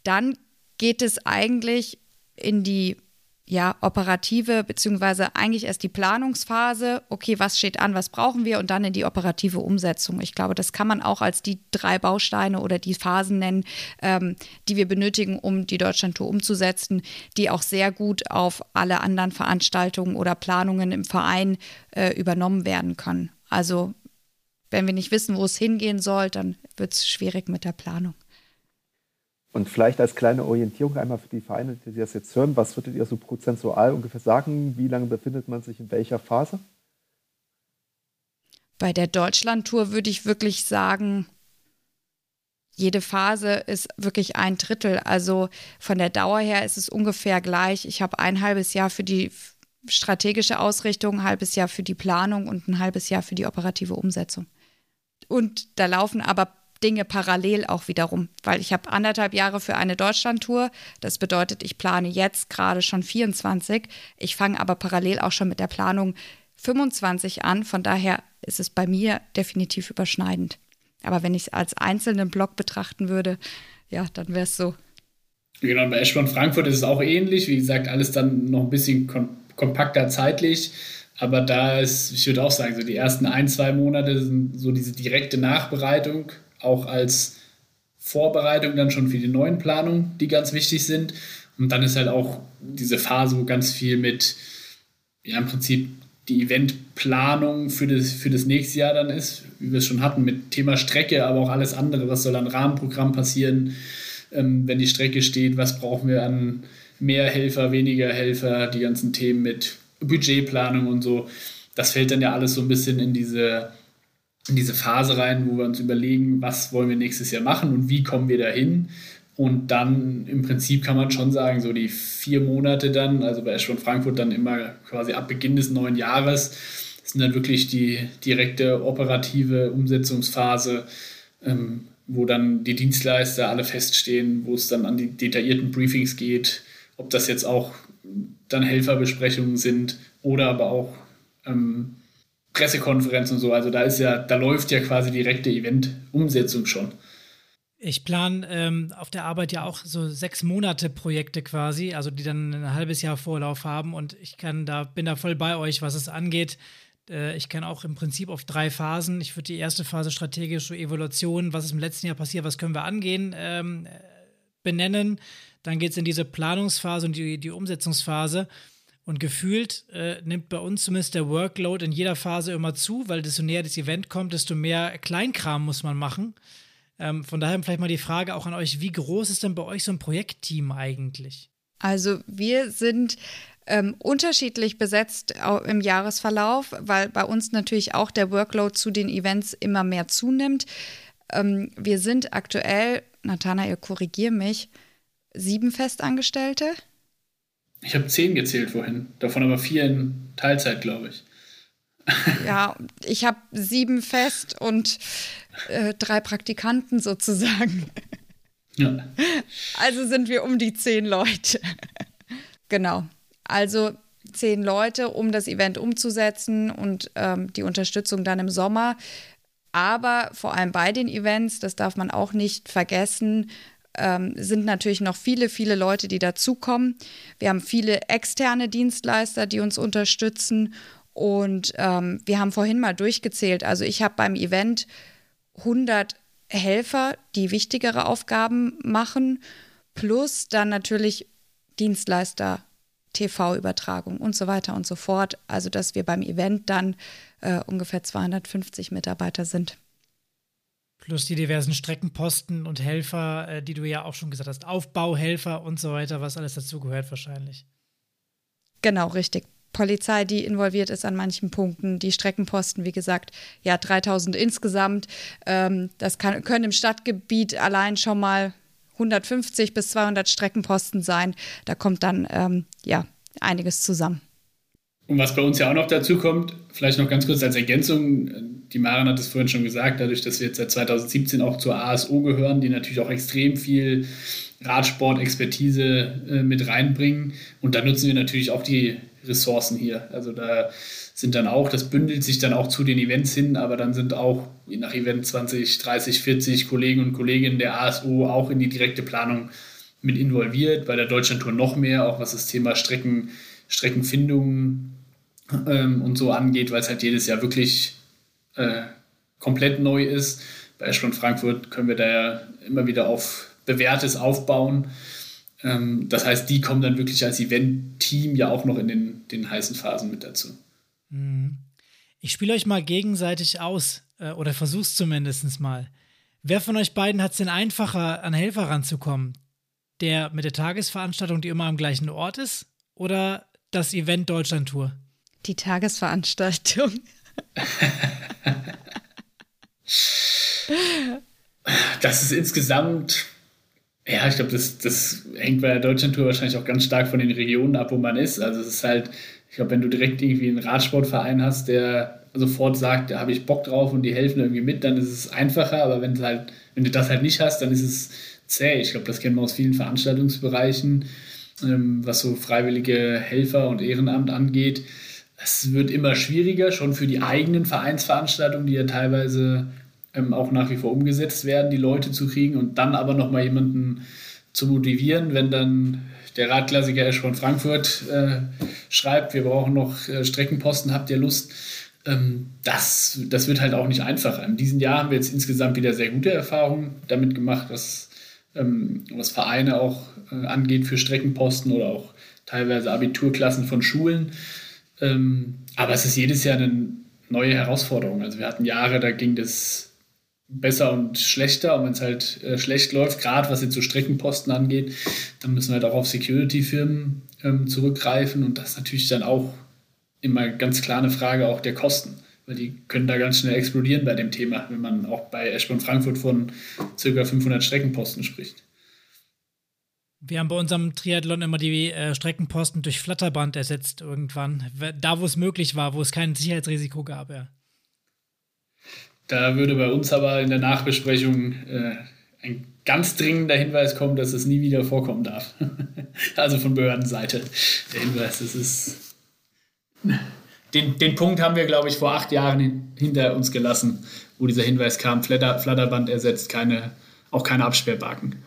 Dann geht es eigentlich in die ja, operative, beziehungsweise eigentlich erst die Planungsphase, okay, was steht an, was brauchen wir und dann in die operative Umsetzung. Ich glaube, das kann man auch als die drei Bausteine oder die Phasen nennen, ähm, die wir benötigen, um die Deutschlandtour umzusetzen, die auch sehr gut auf alle anderen Veranstaltungen oder Planungen im Verein äh, übernommen werden können. Also wenn wir nicht wissen, wo es hingehen soll, dann wird es schwierig mit der Planung. Und vielleicht als kleine Orientierung einmal für die Vereine, die das jetzt hören, was würdet ihr so prozentual ungefähr sagen? Wie lange befindet man sich in welcher Phase? Bei der Deutschlandtour würde ich wirklich sagen, jede Phase ist wirklich ein Drittel. Also von der Dauer her ist es ungefähr gleich. Ich habe ein halbes Jahr für die strategische Ausrichtung, ein halbes Jahr für die Planung und ein halbes Jahr für die operative Umsetzung. Und da laufen aber Dinge parallel auch wiederum, weil ich habe anderthalb Jahre für eine Deutschlandtour. Das bedeutet, ich plane jetzt gerade schon 24. Ich fange aber parallel auch schon mit der Planung 25 an. Von daher ist es bei mir definitiv überschneidend. Aber wenn ich es als einzelnen Block betrachten würde, ja, dann wäre es so. Genau, bei Eschborn Frankfurt ist es auch ähnlich. Wie gesagt, alles dann noch ein bisschen kom kompakter zeitlich. Aber da ist, ich würde auch sagen, so die ersten ein, zwei Monate sind so diese direkte Nachbereitung, auch als Vorbereitung dann schon für die neuen Planungen, die ganz wichtig sind. Und dann ist halt auch diese Phase, wo ganz viel mit, ja, im Prinzip die Eventplanung für das, für das nächste Jahr dann ist, wie wir es schon hatten, mit Thema Strecke, aber auch alles andere, was soll an Rahmenprogramm passieren, ähm, wenn die Strecke steht, was brauchen wir an mehr Helfer, weniger Helfer, die ganzen Themen mit Budgetplanung und so. Das fällt dann ja alles so ein bisschen in diese, in diese Phase rein, wo wir uns überlegen, was wollen wir nächstes Jahr machen und wie kommen wir dahin. Und dann im Prinzip kann man schon sagen, so die vier Monate dann, also bei Eschborn Frankfurt dann immer quasi ab Beginn des neuen Jahres, sind dann wirklich die direkte operative Umsetzungsphase, ähm, wo dann die Dienstleister alle feststehen, wo es dann an die detaillierten Briefings geht, ob das jetzt auch dann Helferbesprechungen sind oder aber auch ähm, Pressekonferenzen und so. Also da ist ja, da läuft ja quasi direkte Event-Umsetzung schon. Ich plane ähm, auf der Arbeit ja auch so sechs Monate Projekte quasi, also die dann ein halbes Jahr Vorlauf haben und ich kann da, bin da voll bei euch, was es angeht. Äh, ich kann auch im Prinzip auf drei Phasen. Ich würde die erste Phase strategische Evaluation, was ist im letzten Jahr passiert, was können wir angehen, ähm, benennen. Dann geht es in diese Planungsphase und die, die Umsetzungsphase. Und gefühlt äh, nimmt bei uns zumindest der Workload in jeder Phase immer zu, weil desto näher das Event kommt, desto mehr Kleinkram muss man machen. Ähm, von daher vielleicht mal die Frage auch an euch, wie groß ist denn bei euch so ein Projektteam eigentlich? Also wir sind ähm, unterschiedlich besetzt im Jahresverlauf, weil bei uns natürlich auch der Workload zu den Events immer mehr zunimmt. Ähm, wir sind aktuell, Nathanael, korrigier mich, sieben Festangestellte. Ich habe zehn gezählt vorhin, davon aber vier in Teilzeit, glaube ich. Ja, ich habe sieben fest und äh, drei Praktikanten sozusagen. Ja. Also sind wir um die zehn Leute. genau. Also zehn Leute, um das Event umzusetzen und ähm, die Unterstützung dann im Sommer. Aber vor allem bei den Events, das darf man auch nicht vergessen, ähm, sind natürlich noch viele, viele Leute, die dazukommen. Wir haben viele externe Dienstleister, die uns unterstützen. Und ähm, wir haben vorhin mal durchgezählt. Also ich habe beim Event 100 Helfer, die wichtigere Aufgaben machen, plus dann natürlich Dienstleister, TV-Übertragung und so weiter und so fort. Also dass wir beim Event dann äh, ungefähr 250 Mitarbeiter sind. Plus die diversen Streckenposten und Helfer, äh, die du ja auch schon gesagt hast, Aufbauhelfer und so weiter, was alles dazugehört wahrscheinlich. Genau, richtig. Polizei, die involviert ist an manchen Punkten, die Streckenposten, wie gesagt, ja, 3000 insgesamt. Ähm, das kann, können im Stadtgebiet allein schon mal 150 bis 200 Streckenposten sein. Da kommt dann, ähm, ja, einiges zusammen. Und was bei uns ja auch noch dazu kommt, vielleicht noch ganz kurz als Ergänzung, die Maren hat es vorhin schon gesagt, dadurch, dass wir jetzt seit 2017 auch zur ASO gehören, die natürlich auch extrem viel Radsport-Expertise äh, mit reinbringen. Und da nutzen wir natürlich auch die Ressourcen hier. Also da sind dann auch, das bündelt sich dann auch zu den Events hin, aber dann sind auch je nach Event 20, 30, 40 Kollegen und Kolleginnen der ASO auch in die direkte Planung mit involviert, bei der Deutschlandtour noch mehr, auch was das Thema Strecken, Streckenfindung ähm, und so angeht, weil es halt jedes Jahr wirklich äh, komplett neu ist. Bei Eschborn Frankfurt können wir da ja immer wieder auf Bewährtes aufbauen. Ähm, das heißt, die kommen dann wirklich als Event-Team ja auch noch in den, den heißen Phasen mit dazu. Mhm. Ich spiele euch mal gegenseitig aus äh, oder versuch's zumindest mal. Wer von euch beiden hat es denn einfacher, an Helfer ranzukommen? Der mit der Tagesveranstaltung, die immer am gleichen Ort ist? Oder das Event Deutschland Tour? Die Tagesveranstaltung. das ist insgesamt ja, ich glaube, das, das hängt bei der Deutschlandtour wahrscheinlich auch ganz stark von den Regionen ab, wo man ist. Also es ist halt, ich glaube, wenn du direkt irgendwie einen Radsportverein hast, der sofort sagt, da habe ich Bock drauf und die helfen irgendwie mit, dann ist es einfacher. Aber wenn, halt, wenn du das halt nicht hast, dann ist es zäh. Ich glaube, das kennen wir aus vielen Veranstaltungsbereichen, ähm, was so freiwillige Helfer und Ehrenamt angeht. Es wird immer schwieriger, schon für die eigenen Vereinsveranstaltungen, die ja teilweise ähm, auch nach wie vor umgesetzt werden, die Leute zu kriegen und dann aber nochmal jemanden zu motivieren, wenn dann der Radklassiker Esch von Frankfurt äh, schreibt, wir brauchen noch äh, Streckenposten, habt ihr Lust? Ähm, das, das wird halt auch nicht einfacher. In diesem Jahr haben wir jetzt insgesamt wieder sehr gute Erfahrungen damit gemacht, was, ähm, was Vereine auch äh, angeht für Streckenposten oder auch teilweise Abiturklassen von Schulen. Ähm, aber es ist jedes Jahr eine neue Herausforderung. Also wir hatten Jahre, da ging das besser und schlechter. Und wenn es halt äh, schlecht läuft, gerade was jetzt so Streckenposten angeht, dann müssen wir halt auch auf Security-Firmen ähm, zurückgreifen. Und das ist natürlich dann auch immer ganz klar eine Frage auch der Kosten. Weil die können da ganz schnell explodieren bei dem Thema, wenn man auch bei Eschborn Frankfurt von ca. 500 Streckenposten spricht. Wir haben bei unserem Triathlon immer die äh, Streckenposten durch Flatterband ersetzt irgendwann. Da, wo es möglich war, wo es kein Sicherheitsrisiko gab, ja. Da würde bei uns aber in der Nachbesprechung äh, ein ganz dringender Hinweis kommen, dass es nie wieder vorkommen darf. also von Behördenseite der Hinweis, das ist. Den, den Punkt haben wir, glaube ich, vor acht Jahren hin, hinter uns gelassen, wo dieser Hinweis kam: Flatter, Flatterband ersetzt keine, auch keine Absperrbaken.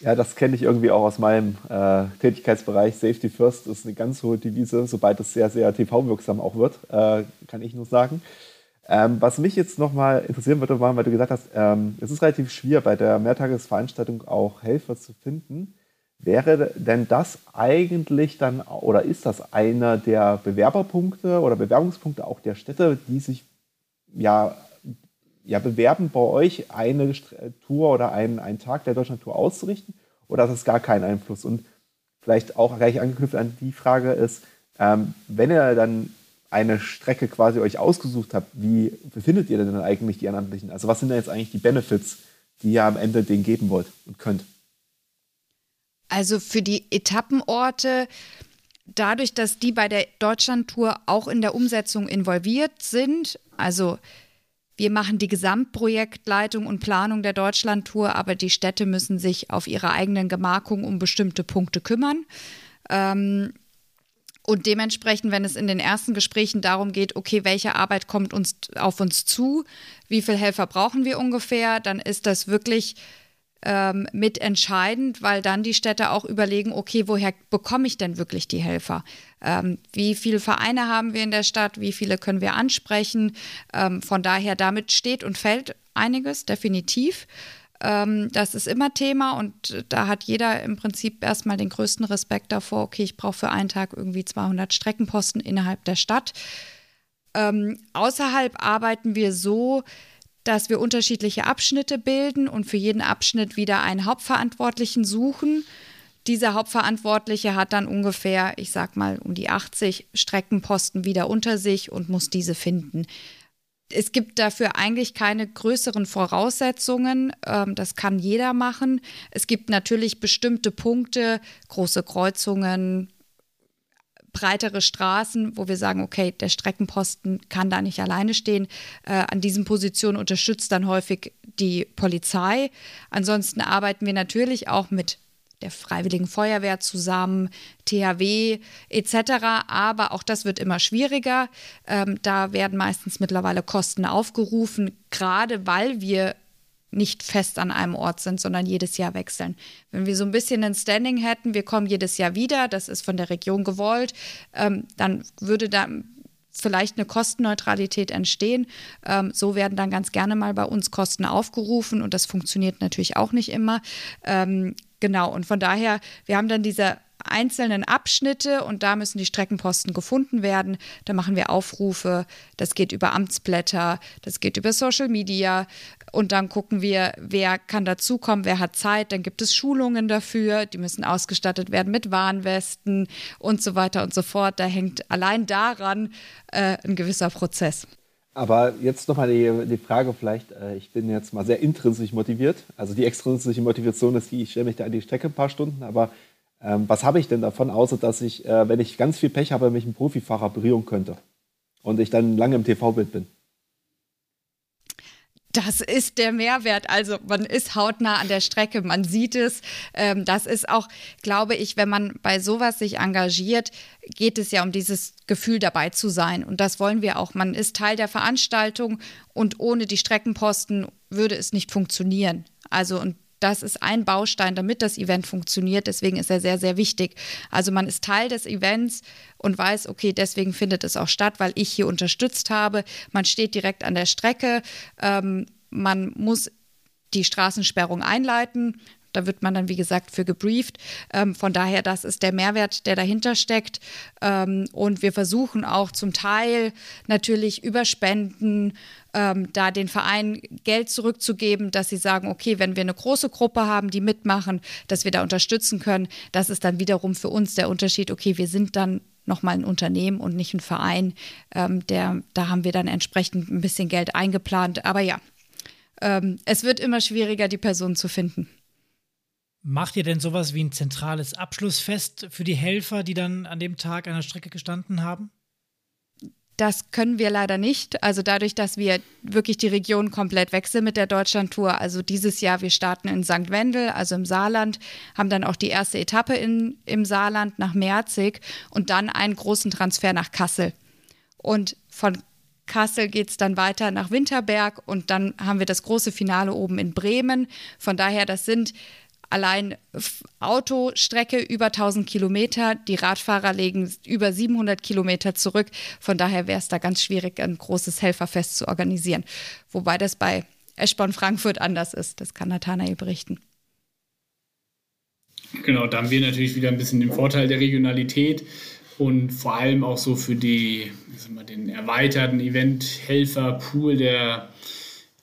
Ja, das kenne ich irgendwie auch aus meinem äh, Tätigkeitsbereich. Safety First ist eine ganz hohe Devise, sobald es sehr, sehr TV-wirksam auch wird, äh, kann ich nur sagen. Ähm, was mich jetzt nochmal interessieren würde, war, weil du gesagt hast, ähm, es ist relativ schwer, bei der Mehrtagesveranstaltung auch Helfer zu finden. Wäre denn das eigentlich dann oder ist das einer der Bewerberpunkte oder Bewerbungspunkte auch der Städte, die sich ja ja, bewerben, bei euch eine Tour oder einen, einen Tag der Deutschlandtour auszurichten? Oder hat das gar keinen Einfluss? Und vielleicht auch gleich angeknüpft an die Frage ist, ähm, wenn ihr dann eine Strecke quasi euch ausgesucht habt, wie befindet ihr denn eigentlich die Ehrenamtlichen? Also was sind denn jetzt eigentlich die Benefits, die ihr am Ende denen geben wollt und könnt? Also für die Etappenorte, dadurch, dass die bei der Deutschlandtour auch in der Umsetzung involviert sind, also wir machen die Gesamtprojektleitung und Planung der Deutschlandtour, aber die Städte müssen sich auf ihre eigenen Gemarkungen um bestimmte Punkte kümmern. Ähm, und dementsprechend, wenn es in den ersten Gesprächen darum geht, okay, welche Arbeit kommt uns auf uns zu, wie viele Helfer brauchen wir ungefähr, dann ist das wirklich ähm, mitentscheidend, weil dann die Städte auch überlegen, okay, woher bekomme ich denn wirklich die Helfer? Ähm, wie viele Vereine haben wir in der Stadt? Wie viele können wir ansprechen? Ähm, von daher, damit steht und fällt einiges, definitiv. Ähm, das ist immer Thema und da hat jeder im Prinzip erstmal den größten Respekt davor, okay, ich brauche für einen Tag irgendwie 200 Streckenposten innerhalb der Stadt. Ähm, außerhalb arbeiten wir so, dass wir unterschiedliche Abschnitte bilden und für jeden Abschnitt wieder einen Hauptverantwortlichen suchen. Dieser Hauptverantwortliche hat dann ungefähr, ich sag mal, um die 80 Streckenposten wieder unter sich und muss diese finden. Es gibt dafür eigentlich keine größeren Voraussetzungen. Ähm, das kann jeder machen. Es gibt natürlich bestimmte Punkte, große Kreuzungen, breitere Straßen, wo wir sagen, okay, der Streckenposten kann da nicht alleine stehen. Äh, an diesen Positionen unterstützt dann häufig die Polizei. Ansonsten arbeiten wir natürlich auch mit der Freiwilligen Feuerwehr zusammen, THW etc. Aber auch das wird immer schwieriger. Ähm, da werden meistens mittlerweile Kosten aufgerufen, gerade weil wir nicht fest an einem Ort sind, sondern jedes Jahr wechseln. Wenn wir so ein bisschen ein Standing hätten, wir kommen jedes Jahr wieder, das ist von der Region gewollt, ähm, dann würde da vielleicht eine Kostenneutralität entstehen. Ähm, so werden dann ganz gerne mal bei uns Kosten aufgerufen und das funktioniert natürlich auch nicht immer. Ähm, genau, und von daher, wir haben dann diese einzelnen Abschnitte und da müssen die Streckenposten gefunden werden. Da machen wir Aufrufe. Das geht über Amtsblätter, das geht über Social Media und dann gucken wir, wer kann dazukommen, wer hat Zeit. Dann gibt es Schulungen dafür, die müssen ausgestattet werden mit Warnwesten und so weiter und so fort. Da hängt allein daran äh, ein gewisser Prozess. Aber jetzt nochmal die, die Frage vielleicht, äh, ich bin jetzt mal sehr intrinsisch motiviert. Also die extrinsische Motivation ist die, ich stelle mich da an die Strecke ein paar Stunden, aber ähm, was habe ich denn davon, außer dass ich, äh, wenn ich ganz viel Pech habe, mich ein Profifahrer berühren könnte und ich dann lange im TV-Bild bin? Das ist der Mehrwert. Also man ist hautnah an der Strecke, man sieht es. Ähm, das ist auch, glaube ich, wenn man bei sowas sich engagiert, geht es ja um dieses Gefühl dabei zu sein. Und das wollen wir auch. Man ist Teil der Veranstaltung und ohne die Streckenposten würde es nicht funktionieren. Also und das ist ein Baustein, damit das Event funktioniert. Deswegen ist er sehr, sehr wichtig. Also man ist Teil des Events und weiß, okay, deswegen findet es auch statt, weil ich hier unterstützt habe. Man steht direkt an der Strecke. Ähm, man muss die Straßensperrung einleiten. Da wird man dann, wie gesagt, für gebrieft. Ähm, von daher, das ist der Mehrwert, der dahinter steckt. Ähm, und wir versuchen auch zum Teil natürlich über Spenden ähm, da den Verein Geld zurückzugeben, dass sie sagen, okay, wenn wir eine große Gruppe haben, die mitmachen, dass wir da unterstützen können. Das ist dann wiederum für uns der Unterschied, okay, wir sind dann nochmal ein Unternehmen und nicht ein Verein. Ähm, der, da haben wir dann entsprechend ein bisschen Geld eingeplant. Aber ja, ähm, es wird immer schwieriger, die Person zu finden. Macht ihr denn sowas wie ein zentrales Abschlussfest für die Helfer, die dann an dem Tag an der Strecke gestanden haben? Das können wir leider nicht. Also dadurch, dass wir wirklich die Region komplett wechseln mit der Deutschlandtour. Also dieses Jahr, wir starten in St. Wendel, also im Saarland, haben dann auch die erste Etappe in, im Saarland nach Merzig und dann einen großen Transfer nach Kassel. Und von Kassel geht es dann weiter nach Winterberg und dann haben wir das große Finale oben in Bremen. Von daher, das sind allein Autostrecke über 1000 Kilometer. Die Radfahrer legen über 700 Kilometer zurück. Von daher wäre es da ganz schwierig, ein großes Helferfest zu organisieren. Wobei das bei Eschborn Frankfurt anders ist. Das kann Nathanael berichten. Genau, da haben wir natürlich wieder ein bisschen den Vorteil der Regionalität und vor allem auch so für die, mal, den erweiterten Event-Helfer-Pool der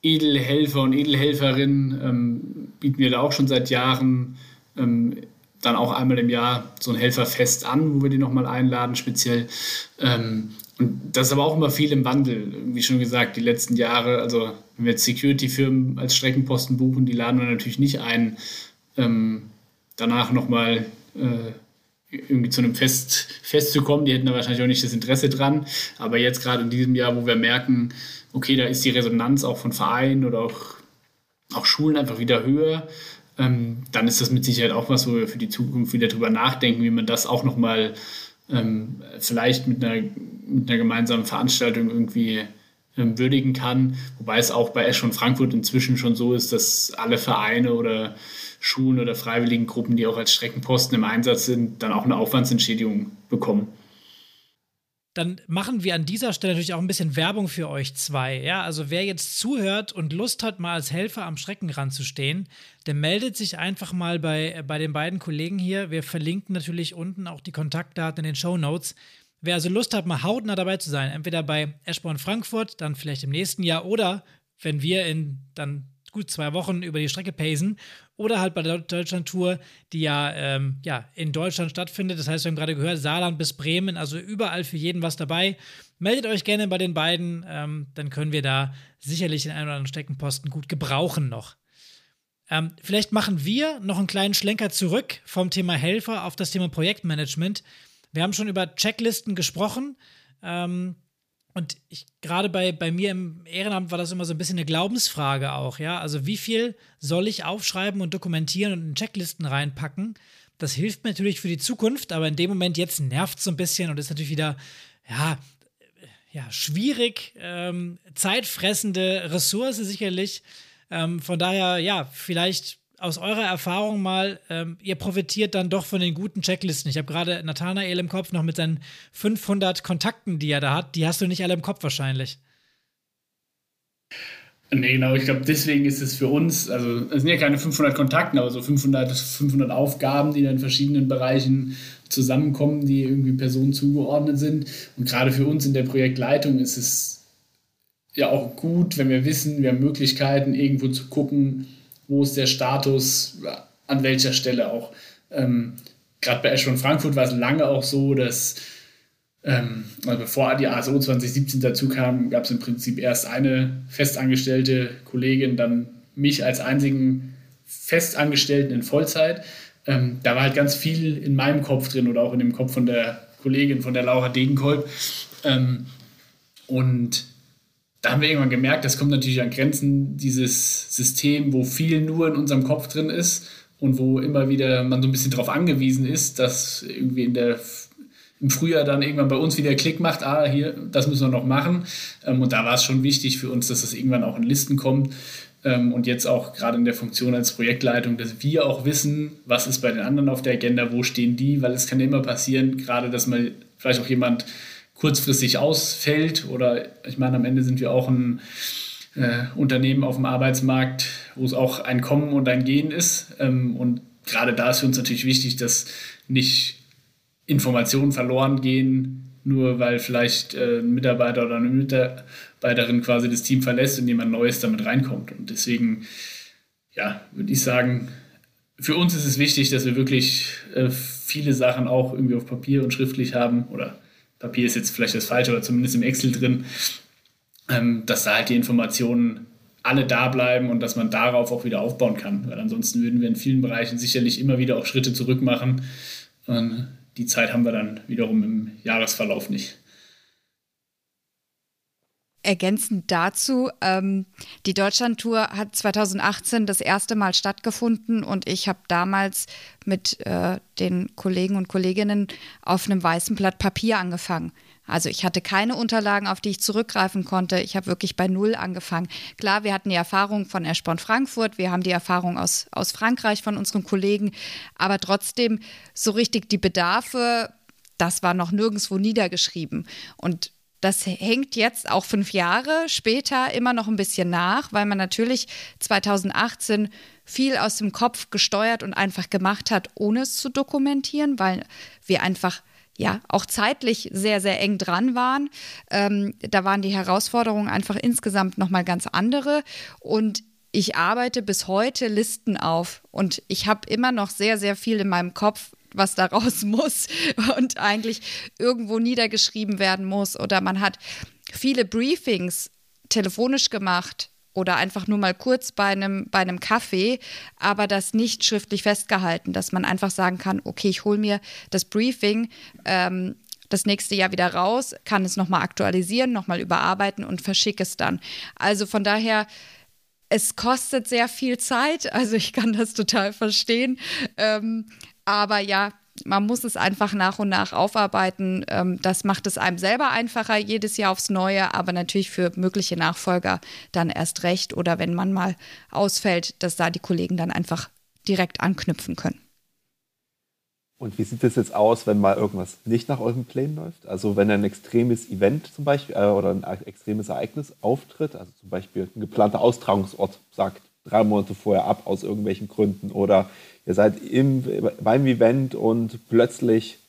Edelhelfer und Edelhelferinnen ähm, bieten wir da auch schon seit Jahren ähm, dann auch einmal im Jahr so ein Helferfest an, wo wir die nochmal einladen, speziell. Ähm, und das ist aber auch immer viel im Wandel, wie schon gesagt, die letzten Jahre. Also, wenn wir jetzt Security-Firmen als Streckenposten buchen, die laden wir natürlich nicht ein, ähm, danach nochmal äh, irgendwie zu einem Fest, Fest zu kommen. Die hätten da wahrscheinlich auch nicht das Interesse dran. Aber jetzt gerade in diesem Jahr, wo wir merken, okay, da ist die Resonanz auch von Vereinen oder auch, auch Schulen einfach wieder höher, ähm, dann ist das mit Sicherheit auch was, wo wir für die Zukunft wieder drüber nachdenken, wie man das auch nochmal ähm, vielleicht mit einer, mit einer gemeinsamen Veranstaltung irgendwie ähm, würdigen kann. Wobei es auch bei Esch und Frankfurt inzwischen schon so ist, dass alle Vereine oder Schulen oder Freiwilligengruppen, die auch als Streckenposten im Einsatz sind, dann auch eine Aufwandsentschädigung bekommen dann machen wir an dieser Stelle natürlich auch ein bisschen Werbung für euch zwei. Ja, also wer jetzt zuhört und Lust hat, mal als Helfer am Streckenrand zu stehen, der meldet sich einfach mal bei, bei den beiden Kollegen hier. Wir verlinken natürlich unten auch die Kontaktdaten in den Show Notes. Wer also Lust hat, mal hautnah dabei zu sein, entweder bei Eschborn Frankfurt, dann vielleicht im nächsten Jahr oder wenn wir in dann gut zwei Wochen über die Strecke pacen oder halt bei der Deutschland-Tour, die ja, ähm, ja in Deutschland stattfindet. Das heißt, wir haben gerade gehört, Saarland bis Bremen, also überall für jeden was dabei. Meldet euch gerne bei den beiden, ähm, dann können wir da sicherlich den einen oder anderen Steckenposten gut gebrauchen noch. Ähm, vielleicht machen wir noch einen kleinen Schlenker zurück vom Thema Helfer auf das Thema Projektmanagement. Wir haben schon über Checklisten gesprochen. Ähm, und ich, gerade bei, bei mir im Ehrenamt war das immer so ein bisschen eine Glaubensfrage auch, ja. Also wie viel soll ich aufschreiben und dokumentieren und in Checklisten reinpacken? Das hilft mir natürlich für die Zukunft, aber in dem Moment jetzt nervt es so ein bisschen und ist natürlich wieder, ja, ja, schwierig, ähm, zeitfressende Ressource sicherlich. Ähm, von daher, ja, vielleicht aus eurer Erfahrung mal, ähm, ihr profitiert dann doch von den guten Checklisten. Ich habe gerade Nathanael im Kopf noch mit seinen 500 Kontakten, die er da hat. Die hast du nicht alle im Kopf wahrscheinlich. Nee, genau. Ich glaube, deswegen ist es für uns, also es sind ja keine 500 Kontakten, aber so 500, 500 Aufgaben, die dann in verschiedenen Bereichen zusammenkommen, die irgendwie Personen zugeordnet sind. Und gerade für uns in der Projektleitung ist es ja auch gut, wenn wir wissen, wir haben Möglichkeiten, irgendwo zu gucken, wo ist der Status, an welcher Stelle auch. Ähm, Gerade bei Eschborn Frankfurt war es lange auch so, dass ähm, also bevor die ASO 2017 dazu kam, gab es im Prinzip erst eine festangestellte Kollegin, dann mich als einzigen Festangestellten in Vollzeit. Ähm, da war halt ganz viel in meinem Kopf drin oder auch in dem Kopf von der Kollegin, von der Laura Degenkolb. Ähm, und da haben wir irgendwann gemerkt, das kommt natürlich an Grenzen dieses System, wo viel nur in unserem Kopf drin ist und wo immer wieder man so ein bisschen darauf angewiesen ist, dass irgendwie in der im Frühjahr dann irgendwann bei uns wieder Klick macht, ah, hier, das müssen wir noch machen. Ähm, und da war es schon wichtig für uns, dass das irgendwann auch in Listen kommt. Ähm, und jetzt auch gerade in der Funktion als Projektleitung, dass wir auch wissen, was ist bei den anderen auf der Agenda, wo stehen die, weil es kann immer passieren, gerade dass mal vielleicht auch jemand kurzfristig ausfällt oder ich meine, am Ende sind wir auch ein äh, Unternehmen auf dem Arbeitsmarkt, wo es auch ein Kommen und ein Gehen ist. Ähm, und gerade da ist für uns natürlich wichtig, dass nicht Informationen verloren gehen, nur weil vielleicht äh, ein Mitarbeiter oder eine Mitarbeiterin quasi das Team verlässt und jemand Neues damit reinkommt. Und deswegen, ja, würde ich sagen, für uns ist es wichtig, dass wir wirklich äh, viele Sachen auch irgendwie auf Papier und schriftlich haben oder Papier ist jetzt vielleicht das Falsche, aber zumindest im Excel drin, ähm, dass da halt die Informationen alle da bleiben und dass man darauf auch wieder aufbauen kann. Weil ansonsten würden wir in vielen Bereichen sicherlich immer wieder auch Schritte zurück machen. Und die Zeit haben wir dann wiederum im Jahresverlauf nicht. Ergänzend dazu, ähm, die Deutschlandtour hat 2018 das erste Mal stattgefunden und ich habe damals mit äh, den Kollegen und Kolleginnen auf einem weißen Blatt Papier angefangen. Also ich hatte keine Unterlagen, auf die ich zurückgreifen konnte. Ich habe wirklich bei Null angefangen. Klar, wir hatten die Erfahrung von Eschborn Frankfurt, wir haben die Erfahrung aus, aus Frankreich von unseren Kollegen, aber trotzdem so richtig die Bedarfe, das war noch nirgendwo niedergeschrieben. Und das hängt jetzt auch fünf Jahre später immer noch ein bisschen nach, weil man natürlich 2018 viel aus dem Kopf gesteuert und einfach gemacht hat, ohne es zu dokumentieren, weil wir einfach ja auch zeitlich sehr, sehr eng dran waren. Ähm, da waren die Herausforderungen einfach insgesamt nochmal ganz andere. Und ich arbeite bis heute Listen auf und ich habe immer noch sehr, sehr viel in meinem Kopf, was daraus muss und eigentlich irgendwo niedergeschrieben werden muss. Oder man hat viele Briefings telefonisch gemacht oder einfach nur mal kurz bei einem, bei einem Kaffee, aber das nicht schriftlich festgehalten, dass man einfach sagen kann, okay, ich hole mir das Briefing ähm, das nächste Jahr wieder raus, kann es nochmal aktualisieren, nochmal überarbeiten und verschicke es dann. Also von daher es kostet sehr viel Zeit, also ich kann das total verstehen. Ähm, aber ja, man muss es einfach nach und nach aufarbeiten. Ähm, das macht es einem selber einfacher, jedes Jahr aufs Neue, aber natürlich für mögliche Nachfolger dann erst recht oder wenn man mal ausfällt, dass da die Kollegen dann einfach direkt anknüpfen können. Und wie sieht es jetzt aus, wenn mal irgendwas nicht nach euren Plänen läuft? Also wenn ein extremes Event zum Beispiel äh, oder ein extremes Ereignis auftritt, also zum Beispiel ein geplanter Austragungsort sagt drei Monate vorher ab aus irgendwelchen Gründen oder ihr seid im, beim Event und plötzlich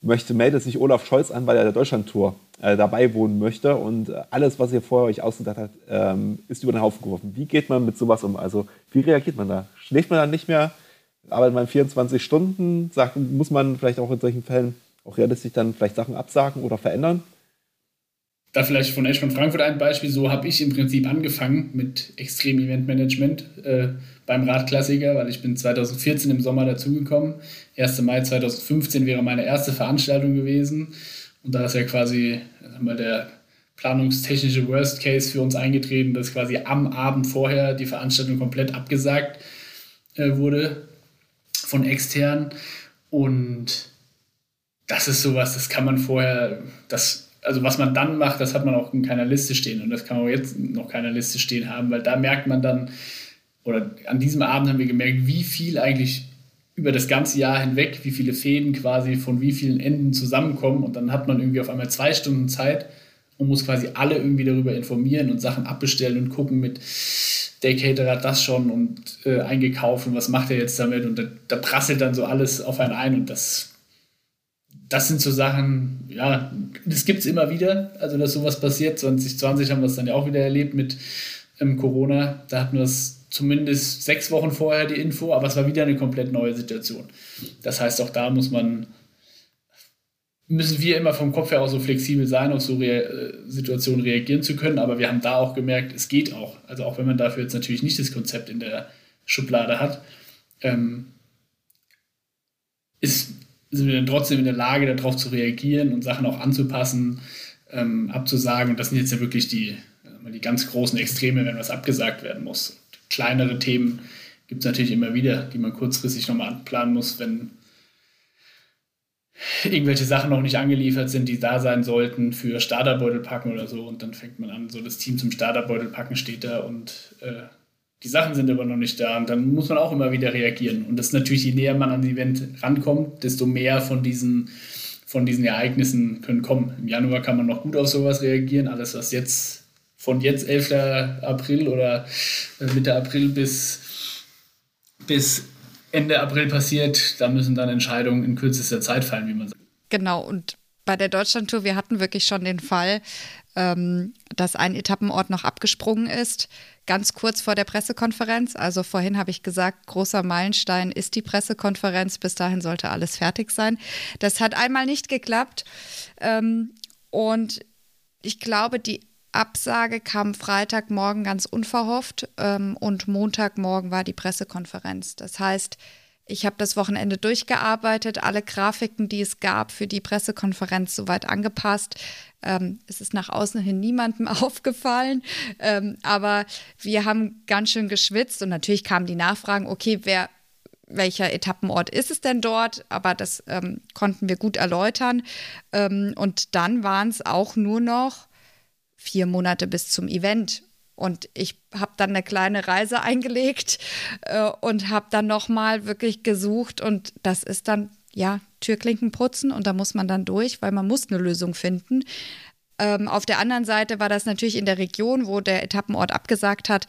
möchte, meldet sich Olaf Scholz an, weil er der Deutschlandtour äh, dabei wohnen möchte und alles, was ihr vorher euch ausgedacht habt, ähm, ist über den Haufen geworfen. Wie geht man mit sowas um? Also wie reagiert man da? Schläft man dann nicht mehr? Arbeitet man 24 Stunden? Sagt, muss man vielleicht auch in solchen Fällen auch realistisch dann vielleicht Sachen absagen oder verändern? Da vielleicht von von Frankfurt ein Beispiel. So habe ich im Prinzip angefangen mit Extrem Event Management äh, beim Radklassiker, weil ich bin 2014 im Sommer dazugekommen. 1. Mai 2015 wäre meine erste Veranstaltung gewesen. Und da ist ja quasi mal der planungstechnische Worst Case für uns eingetreten, dass quasi am Abend vorher die Veranstaltung komplett abgesagt äh, wurde von extern. Und das ist sowas, das kann man vorher, das also was man dann macht, das hat man auch in keiner Liste stehen und das kann man auch jetzt noch keiner Liste stehen haben, weil da merkt man dann, oder an diesem Abend haben wir gemerkt, wie viel eigentlich über das ganze Jahr hinweg, wie viele Fäden quasi von wie vielen Enden zusammenkommen und dann hat man irgendwie auf einmal zwei Stunden Zeit und muss quasi alle irgendwie darüber informieren und Sachen abbestellen und gucken mit, der Caterer hat das schon und äh, eingekauft und was macht er jetzt damit und da, da prasselt dann so alles auf einen ein und das das sind so Sachen, ja, das gibt es immer wieder, also dass sowas passiert. 2020 haben wir es dann ja auch wieder erlebt mit ähm, Corona. Da hatten wir es zumindest sechs Wochen vorher die Info, aber es war wieder eine komplett neue Situation. Das heißt, auch da muss man, müssen wir immer vom Kopf her auch so flexibel sein, auf so Re Situationen reagieren zu können. Aber wir haben da auch gemerkt, es geht auch. Also auch wenn man dafür jetzt natürlich nicht das Konzept in der Schublade hat, ähm, ist sind wir dann trotzdem in der Lage, darauf zu reagieren und Sachen auch anzupassen, ähm, abzusagen. Und das sind jetzt ja wirklich die, ähm, die ganz großen Extreme, wenn was abgesagt werden muss. Kleinere Themen gibt es natürlich immer wieder, die man kurzfristig nochmal anplanen muss, wenn irgendwelche Sachen noch nicht angeliefert sind, die da sein sollten für Starterbeutel packen oder so. Und dann fängt man an, so das Team zum Starterbeutel packen steht da und äh, die Sachen sind aber noch nicht da. Und dann muss man auch immer wieder reagieren. Und das ist natürlich, je näher man an das Event rankommt, desto mehr von diesen, von diesen Ereignissen können kommen. Im Januar kann man noch gut auf sowas reagieren. Alles, was jetzt von jetzt 11. April oder äh, Mitte April bis, bis Ende April passiert, da müssen dann Entscheidungen in kürzester Zeit fallen, wie man sagt. Genau, und bei der Deutschlandtour, wir hatten wirklich schon den Fall, ähm, dass ein Etappenort noch abgesprungen ist, ganz kurz vor der Pressekonferenz. Also vorhin habe ich gesagt, großer Meilenstein ist die Pressekonferenz. Bis dahin sollte alles fertig sein. Das hat einmal nicht geklappt. Ähm, und ich glaube, die Absage kam Freitagmorgen ganz unverhofft ähm, und Montagmorgen war die Pressekonferenz. Das heißt, ich habe das Wochenende durchgearbeitet, alle Grafiken, die es gab für die Pressekonferenz, soweit angepasst. Ähm, es ist nach außen hin niemandem aufgefallen, ähm, aber wir haben ganz schön geschwitzt und natürlich kamen die Nachfragen, okay, wer welcher Etappenort ist es denn dort, aber das ähm, konnten wir gut erläutern. Ähm, und dann waren es auch nur noch vier Monate bis zum Event. Und ich habe dann eine kleine Reise eingelegt äh, und habe dann nochmal wirklich gesucht. Und das ist dann, ja, Türklinken putzen und da muss man dann durch, weil man muss eine Lösung finden. Ähm, auf der anderen Seite war das natürlich in der Region, wo der Etappenort abgesagt hat,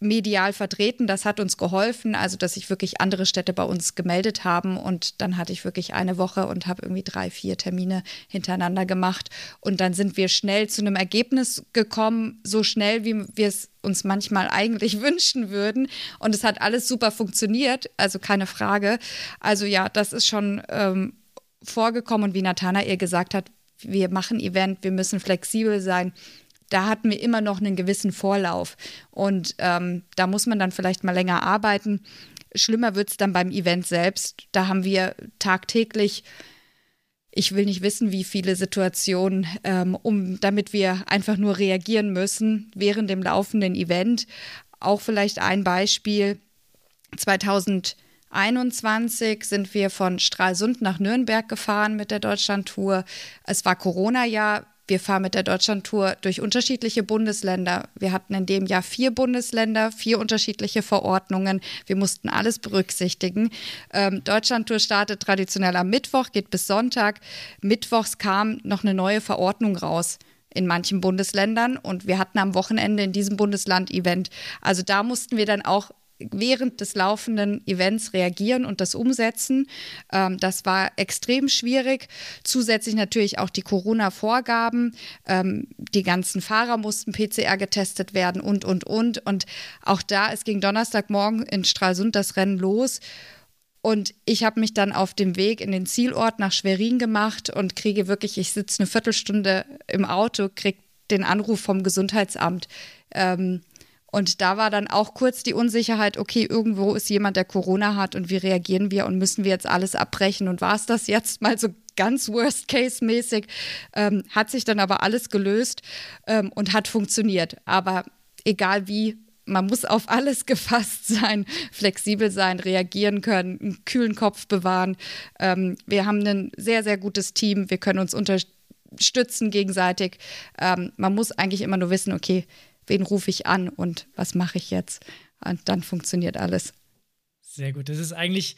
medial vertreten. Das hat uns geholfen, also dass sich wirklich andere Städte bei uns gemeldet haben. Und dann hatte ich wirklich eine Woche und habe irgendwie drei, vier Termine hintereinander gemacht. Und dann sind wir schnell zu einem Ergebnis gekommen, so schnell, wie wir es uns manchmal eigentlich wünschen würden. Und es hat alles super funktioniert, also keine Frage. Also ja, das ist schon ähm, vorgekommen. Und wie Nathanael gesagt hat, wir machen Event, wir müssen flexibel sein da hatten wir immer noch einen gewissen Vorlauf. Und ähm, da muss man dann vielleicht mal länger arbeiten. Schlimmer wird es dann beim Event selbst. Da haben wir tagtäglich, ich will nicht wissen, wie viele Situationen, ähm, um, damit wir einfach nur reagieren müssen während dem laufenden Event. Auch vielleicht ein Beispiel. 2021 sind wir von Stralsund nach Nürnberg gefahren mit der Deutschlandtour. Es war Corona-Jahr. Wir fahren mit der Deutschlandtour durch unterschiedliche Bundesländer. Wir hatten in dem Jahr vier Bundesländer, vier unterschiedliche Verordnungen. Wir mussten alles berücksichtigen. Ähm, Deutschlandtour startet traditionell am Mittwoch, geht bis Sonntag. Mittwochs kam noch eine neue Verordnung raus in manchen Bundesländern und wir hatten am Wochenende in diesem Bundesland Event. Also da mussten wir dann auch während des laufenden Events reagieren und das umsetzen. Ähm, das war extrem schwierig. Zusätzlich natürlich auch die Corona-Vorgaben. Ähm, die ganzen Fahrer mussten PCR getestet werden und, und, und. Und auch da, es ging Donnerstagmorgen in Stralsund das Rennen los. Und ich habe mich dann auf dem Weg in den Zielort nach Schwerin gemacht und kriege wirklich, ich sitze eine Viertelstunde im Auto, kriege den Anruf vom Gesundheitsamt. Ähm, und da war dann auch kurz die Unsicherheit, okay, irgendwo ist jemand, der Corona hat und wie reagieren wir und müssen wir jetzt alles abbrechen und war es das jetzt mal so ganz worst-case-mäßig, ähm, hat sich dann aber alles gelöst ähm, und hat funktioniert. Aber egal wie, man muss auf alles gefasst sein, flexibel sein, reagieren können, einen kühlen Kopf bewahren. Ähm, wir haben ein sehr, sehr gutes Team, wir können uns unterstützen gegenseitig. Ähm, man muss eigentlich immer nur wissen, okay, wen rufe ich an und was mache ich jetzt? Und dann funktioniert alles. Sehr gut. Das ist eigentlich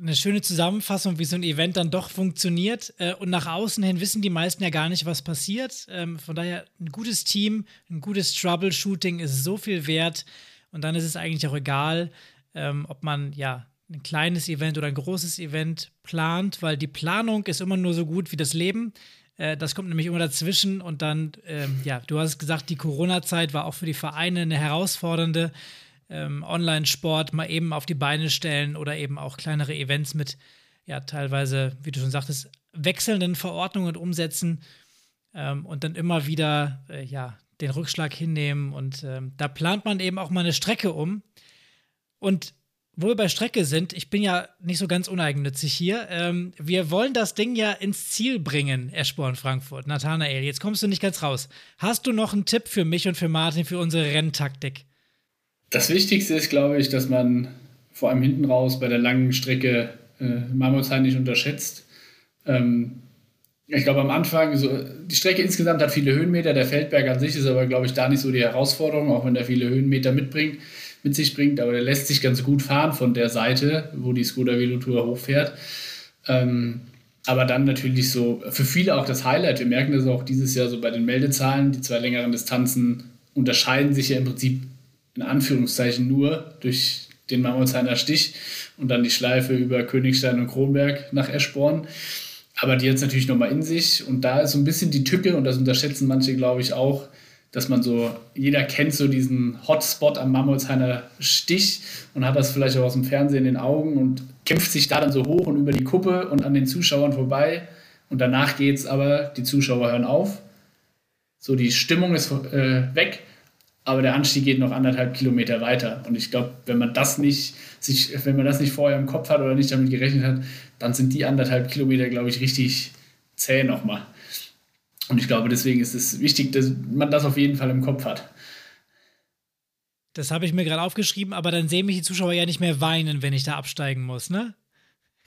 eine schöne Zusammenfassung, wie so ein Event dann doch funktioniert. Äh, und nach außen hin wissen die meisten ja gar nicht, was passiert. Ähm, von daher ein gutes Team, ein gutes Troubleshooting ist so viel wert. Und dann ist es eigentlich auch egal, ähm, ob man ja ein kleines Event oder ein großes Event plant, weil die Planung ist immer nur so gut wie das Leben. Äh, das kommt nämlich immer dazwischen und dann, ähm, ja, du hast gesagt, die Corona-Zeit war auch für die Vereine eine herausfordernde. Ähm, Online-Sport mal eben auf die Beine stellen oder eben auch kleinere Events mit, ja, teilweise, wie du schon sagtest, wechselnden Verordnungen umsetzen ähm, und dann immer wieder, äh, ja, den Rückschlag hinnehmen und ähm, da plant man eben auch mal eine Strecke um. Und wo wir bei Strecke sind, ich bin ja nicht so ganz uneigennützig hier. Ähm, wir wollen das Ding ja ins Ziel bringen, Eschborn Frankfurt. Nathanael, jetzt kommst du nicht ganz raus. Hast du noch einen Tipp für mich und für Martin für unsere Renntaktik? Das Wichtigste ist, glaube ich, dass man vor allem hinten raus bei der langen Strecke äh, Marmorzeit nicht unterschätzt. Ähm, ich glaube, am Anfang, so, die Strecke insgesamt hat viele Höhenmeter. Der Feldberg an sich ist aber, glaube ich, da nicht so die Herausforderung, auch wenn er viele Höhenmeter mitbringt mit sich bringt, aber der lässt sich ganz gut fahren von der Seite, wo die Skoda Velotour hochfährt. Ähm, aber dann natürlich so für viele auch das Highlight. Wir merken das auch dieses Jahr so bei den Meldezahlen. Die zwei längeren Distanzen unterscheiden sich ja im Prinzip in Anführungszeichen nur durch den Mammutshainer Stich und dann die Schleife über Königstein und Kronberg nach Eschborn. Aber die jetzt natürlich nochmal in sich. Und da ist so ein bisschen die Tücke, und das unterschätzen manche, glaube ich, auch, dass man so, jeder kennt so diesen Hotspot am Mammutsheimer Stich und hat das vielleicht auch aus dem Fernsehen in den Augen und kämpft sich da dann so hoch und über die Kuppe und an den Zuschauern vorbei. Und danach geht es aber, die Zuschauer hören auf. So, die Stimmung ist äh, weg, aber der Anstieg geht noch anderthalb Kilometer weiter. Und ich glaube, wenn man das nicht, sich, wenn man das nicht vorher im Kopf hat oder nicht damit gerechnet hat, dann sind die anderthalb Kilometer, glaube ich, richtig zäh nochmal. Und ich glaube, deswegen ist es wichtig, dass man das auf jeden Fall im Kopf hat. Das habe ich mir gerade aufgeschrieben, aber dann sehen mich die Zuschauer ja nicht mehr weinen, wenn ich da absteigen muss, ne?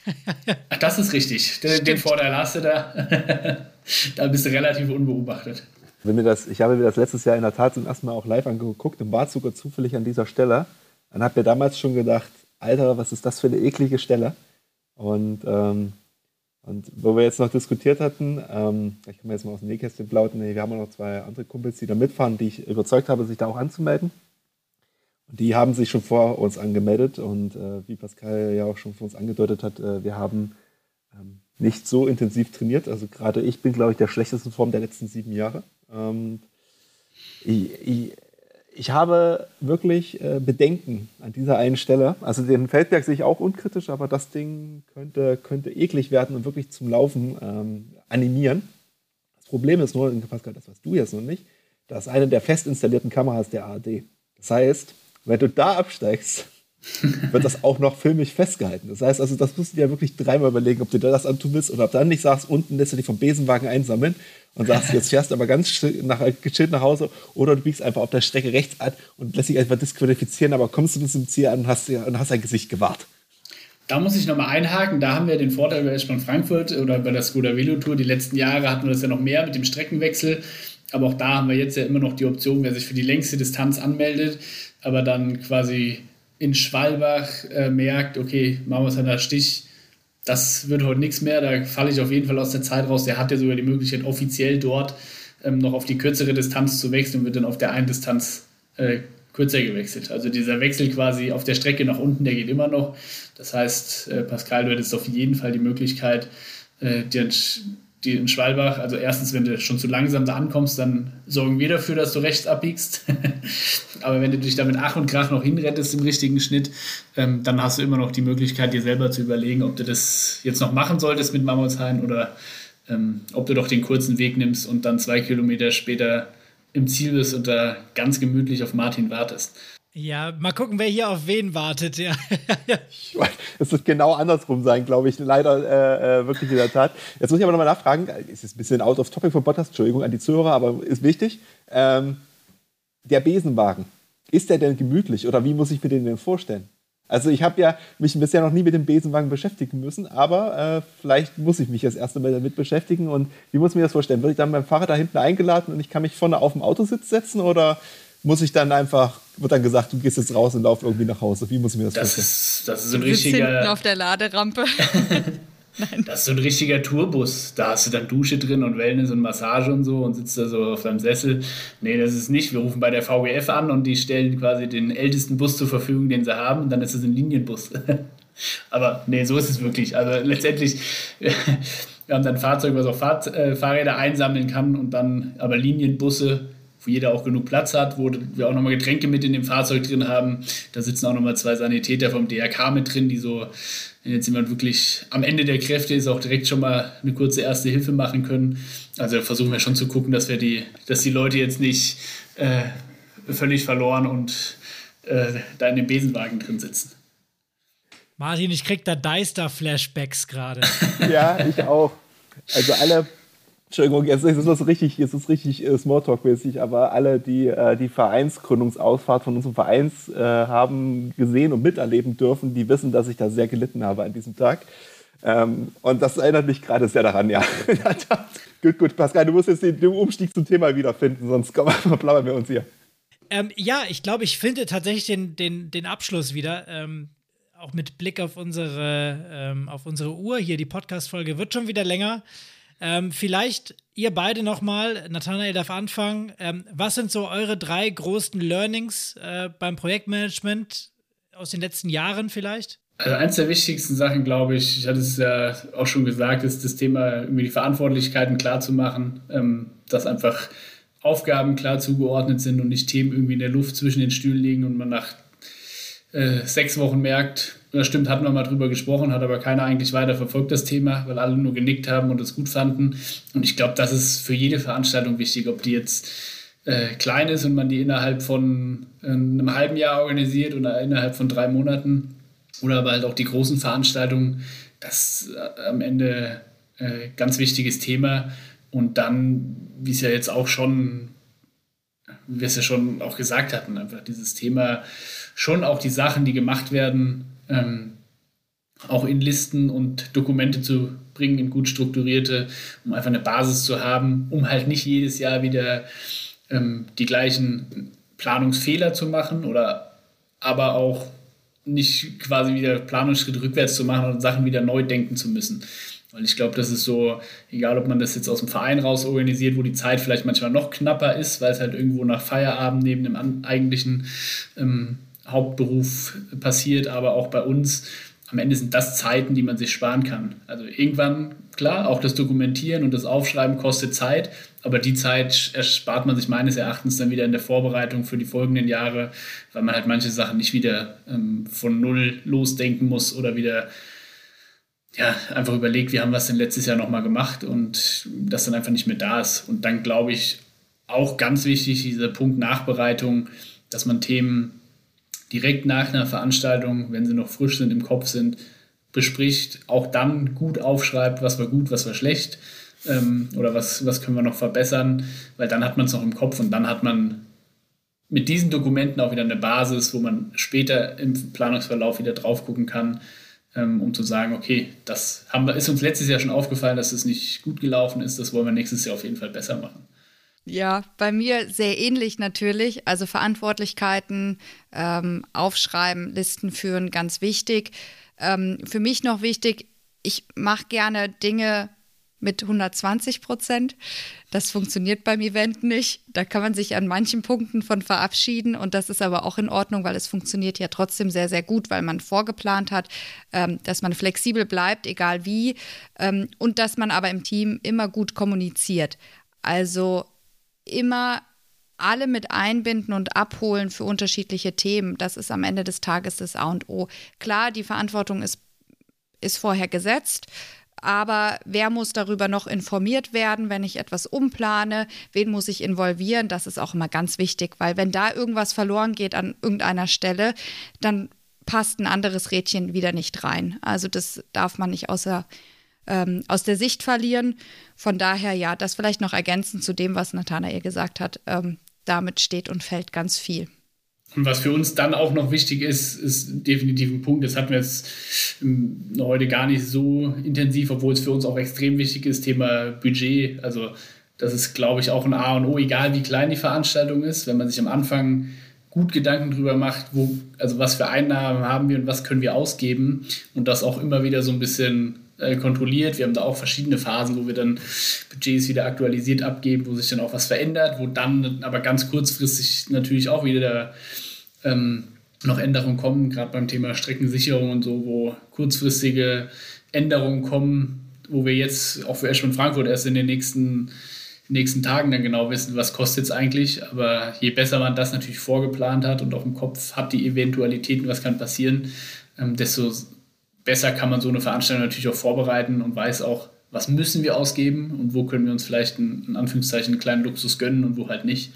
Ach, das ist richtig. Den, den Vorteil hast du da. da bist du relativ unbeobachtet. Wenn mir das, ich habe mir das letztes Jahr in der Tat zum ersten Mal auch live angeguckt und war sogar zufällig an dieser Stelle. Dann habe mir damals schon gedacht, Alter, was ist das für eine eklige Stelle? Und ähm, und wo wir jetzt noch diskutiert hatten, ähm, ich kann mir jetzt mal aus dem Nähkästchen plaudern, wir haben noch zwei andere Kumpels, die da mitfahren, die ich überzeugt habe, sich da auch anzumelden. Und die haben sich schon vor uns angemeldet und äh, wie Pascal ja auch schon vor uns angedeutet hat, äh, wir haben ähm, nicht so intensiv trainiert. Also gerade ich bin, glaube ich, der schlechtesten Form der letzten sieben Jahre. Ähm, ich, ich, ich habe wirklich äh, Bedenken an dieser einen Stelle. Also den Feldberg sehe ich auch unkritisch, aber das Ding könnte, könnte eklig werden und wirklich zum Laufen ähm, animieren. Das Problem ist nur, Pascal, das weißt du jetzt noch nicht, dass eine der fest installierten Kameras der ARD. Das heißt, wenn du da absteigst, wird das auch noch filmisch festgehalten. Das heißt also, das musst du dir wirklich dreimal überlegen, ob du dir das antun willst oder ob du dann nicht sagst, unten lässt du dich vom Besenwagen einsammeln und sagst, jetzt fährst du aber ganz nach, gechillt nach Hause oder du biegst einfach auf der Strecke rechts an und lässt dich einfach disqualifizieren, aber kommst du bis zum Ziel an und hast, und hast dein Gesicht gewahrt. Da muss ich nochmal einhaken. Da haben wir den Vorteil bei S-Bahn Frankfurt oder bei der Skoda Velo Tour. Die letzten Jahre hatten wir das ja noch mehr mit dem Streckenwechsel. Aber auch da haben wir jetzt ja immer noch die Option, wer sich für die längste Distanz anmeldet, aber dann quasi in Schwalbach äh, merkt, okay, Mamus hat einen Stich, das wird heute nichts mehr, da falle ich auf jeden Fall aus der Zeit raus. Der hat ja sogar die Möglichkeit, offiziell dort ähm, noch auf die kürzere Distanz zu wechseln und wird dann auf der einen Distanz äh, kürzer gewechselt. Also dieser Wechsel quasi auf der Strecke nach unten, der geht immer noch. Das heißt, äh, Pascal, du hättest auf jeden Fall die Möglichkeit, äh, dir die in Schwalbach, also erstens, wenn du schon zu langsam da ankommst, dann sorgen wir dafür, dass du rechts abbiegst. Aber wenn du dich da mit Ach und Krach noch hinrettest im richtigen Schnitt, ähm, dann hast du immer noch die Möglichkeit, dir selber zu überlegen, ob du das jetzt noch machen solltest mit Mammutshain oder ähm, ob du doch den kurzen Weg nimmst und dann zwei Kilometer später im Ziel bist und da ganz gemütlich auf Martin wartest. Ja, mal gucken, wer hier auf wen wartet. Ja. es wird genau andersrum sein, glaube ich. Leider äh, äh, wirklich in der Tat. Jetzt muss ich aber nochmal nachfragen. Es ist ein bisschen out of topic von Bottas. Entschuldigung an die Zuhörer, aber ist wichtig. Ähm, der Besenwagen, ist der denn gemütlich oder wie muss ich mir den denn vorstellen? Also ich habe ja mich bisher noch nie mit dem Besenwagen beschäftigen müssen, aber äh, vielleicht muss ich mich das erste Mal damit beschäftigen. Und wie muss ich mir das vorstellen? Wird ich dann beim Fahrer da hinten eingeladen und ich kann mich vorne auf dem Autositz setzen oder muss ich dann einfach, wird dann gesagt, du gehst jetzt raus und lauf irgendwie nach Hause. Wie muss ich mir das, das vorstellen? Ist, das ist ein richtiger. Hinten auf der Laderampe. Nein. Das ist so ein richtiger Tourbus. Da hast du dann Dusche drin und Wellness und Massage und so und sitzt da so auf deinem Sessel. Nee, das ist nicht. Wir rufen bei der VWF an und die stellen quasi den ältesten Bus zur Verfügung, den sie haben. Und dann ist es ein Linienbus. Aber nee, so ist es wirklich. Also letztendlich, wir haben dann ein Fahrzeug, was auch äh, Fahrräder einsammeln kann und dann aber Linienbusse wo jeder auch genug Platz hat, wo wir auch nochmal Getränke mit in dem Fahrzeug drin haben. Da sitzen auch nochmal zwei Sanitäter vom DRK mit drin, die so, wenn jetzt jemand wirklich am Ende der Kräfte ist, auch direkt schon mal eine kurze erste Hilfe machen können. Also versuchen wir schon zu gucken, dass wir die, dass die Leute jetzt nicht äh, völlig verloren und äh, da in dem Besenwagen drin sitzen. Martin, ich krieg da Deister-Flashbacks gerade. ja, ich auch. Also alle, Entschuldigung, jetzt ist es richtig, jetzt ist richtig äh, Smalltalk-mäßig, aber alle, die äh, die Vereinsgründungsausfahrt von unserem Vereins äh, haben gesehen und miterleben dürfen, die wissen, dass ich da sehr gelitten habe an diesem Tag. Ähm, und das erinnert mich gerade sehr daran, ja. gut, gut, Pascal, du musst jetzt den, den Umstieg zum Thema wiederfinden, sonst plappern wir uns hier. Ähm, ja, ich glaube, ich finde tatsächlich den, den, den Abschluss wieder. Ähm, auch mit Blick auf unsere, ähm, auf unsere Uhr hier. Die Podcast-Folge wird schon wieder länger. Ähm, vielleicht ihr beide nochmal, Nathanael darf anfangen. Ähm, was sind so eure drei großen Learnings äh, beim Projektmanagement aus den letzten Jahren vielleicht? Also eins der wichtigsten Sachen, glaube ich, ich hatte es ja auch schon gesagt, ist das Thema, irgendwie die Verantwortlichkeiten klar zu machen, ähm, dass einfach Aufgaben klar zugeordnet sind und nicht Themen irgendwie in der Luft zwischen den Stühlen liegen und man nach äh, sechs Wochen merkt, das stimmt, hatten wir mal drüber gesprochen, hat aber keiner eigentlich weiter verfolgt das Thema, weil alle nur genickt haben und es gut fanden. Und ich glaube, das ist für jede Veranstaltung wichtig, ob die jetzt äh, klein ist und man die innerhalb von äh, einem halben Jahr organisiert oder innerhalb von drei Monaten oder aber halt auch die großen Veranstaltungen. Das ist äh, am Ende äh, ganz wichtiges Thema. Und dann, wie es ja jetzt auch schon, wie wir es ja schon auch gesagt hatten, einfach dieses Thema schon auch die Sachen, die gemacht werden, ähm, auch in Listen und Dokumente zu bringen, in gut strukturierte, um einfach eine Basis zu haben, um halt nicht jedes Jahr wieder ähm, die gleichen Planungsfehler zu machen oder aber auch nicht quasi wieder Planungsschritt rückwärts zu machen und Sachen wieder neu denken zu müssen. Weil ich glaube, das ist so, egal ob man das jetzt aus dem Verein raus organisiert, wo die Zeit vielleicht manchmal noch knapper ist, weil es halt irgendwo nach Feierabend neben dem eigentlichen ähm, Hauptberuf passiert, aber auch bei uns. Am Ende sind das Zeiten, die man sich sparen kann. Also irgendwann, klar, auch das Dokumentieren und das Aufschreiben kostet Zeit, aber die Zeit erspart man sich meines Erachtens dann wieder in der Vorbereitung für die folgenden Jahre, weil man halt manche Sachen nicht wieder ähm, von Null losdenken muss oder wieder ja, einfach überlegt, wie haben wir es denn letztes Jahr nochmal gemacht und das dann einfach nicht mehr da ist. Und dann glaube ich auch ganz wichtig, dieser Punkt Nachbereitung, dass man Themen direkt nach einer Veranstaltung, wenn sie noch frisch sind, im Kopf sind, bespricht, auch dann gut aufschreibt, was war gut, was war schlecht ähm, oder was, was können wir noch verbessern, weil dann hat man es noch im Kopf und dann hat man mit diesen Dokumenten auch wieder eine Basis, wo man später im Planungsverlauf wieder drauf gucken kann, ähm, um zu sagen, okay, das haben wir, ist uns letztes Jahr schon aufgefallen, dass es nicht gut gelaufen ist, das wollen wir nächstes Jahr auf jeden Fall besser machen. Ja, bei mir sehr ähnlich natürlich. Also Verantwortlichkeiten ähm, aufschreiben, Listen führen, ganz wichtig. Ähm, für mich noch wichtig, ich mache gerne Dinge mit 120 Prozent. Das funktioniert beim Event nicht. Da kann man sich an manchen Punkten von verabschieden und das ist aber auch in Ordnung, weil es funktioniert ja trotzdem sehr, sehr gut, weil man vorgeplant hat, ähm, dass man flexibel bleibt, egal wie, ähm, und dass man aber im Team immer gut kommuniziert. Also immer alle mit einbinden und abholen für unterschiedliche Themen. Das ist am Ende des Tages das A und O. Klar, die Verantwortung ist, ist vorher gesetzt. Aber wer muss darüber noch informiert werden, wenn ich etwas umplane? Wen muss ich involvieren? Das ist auch immer ganz wichtig, weil wenn da irgendwas verloren geht an irgendeiner Stelle, dann passt ein anderes Rädchen wieder nicht rein. Also das darf man nicht außer ähm, aus der Sicht verlieren. Von daher, ja, das vielleicht noch ergänzend zu dem, was Nathanael gesagt hat. Ähm, damit steht und fällt ganz viel. Und was für uns dann auch noch wichtig ist, ist definitiv ein Punkt, das hatten wir jetzt ähm, heute gar nicht so intensiv, obwohl es für uns auch extrem wichtig ist, Thema Budget. Also das ist, glaube ich, auch ein A und O, egal wie klein die Veranstaltung ist, wenn man sich am Anfang gut Gedanken drüber macht, wo, also was für Einnahmen haben wir und was können wir ausgeben und das auch immer wieder so ein bisschen äh, kontrolliert. Wir haben da auch verschiedene Phasen, wo wir dann Budgets wieder aktualisiert abgeben, wo sich dann auch was verändert, wo dann aber ganz kurzfristig natürlich auch wieder ähm, noch Änderungen kommen, gerade beim Thema Streckensicherung und so, wo kurzfristige Änderungen kommen, wo wir jetzt auch für Eschmann Frankfurt erst in den nächsten, nächsten Tagen dann genau wissen, was kostet es eigentlich. Aber je besser man das natürlich vorgeplant hat und auch im Kopf hat die Eventualitäten, was kann passieren, ähm, desto besser kann man so eine Veranstaltung natürlich auch vorbereiten und weiß auch, was müssen wir ausgeben und wo können wir uns vielleicht einen, in Anführungszeichen einen kleinen Luxus gönnen und wo halt nicht.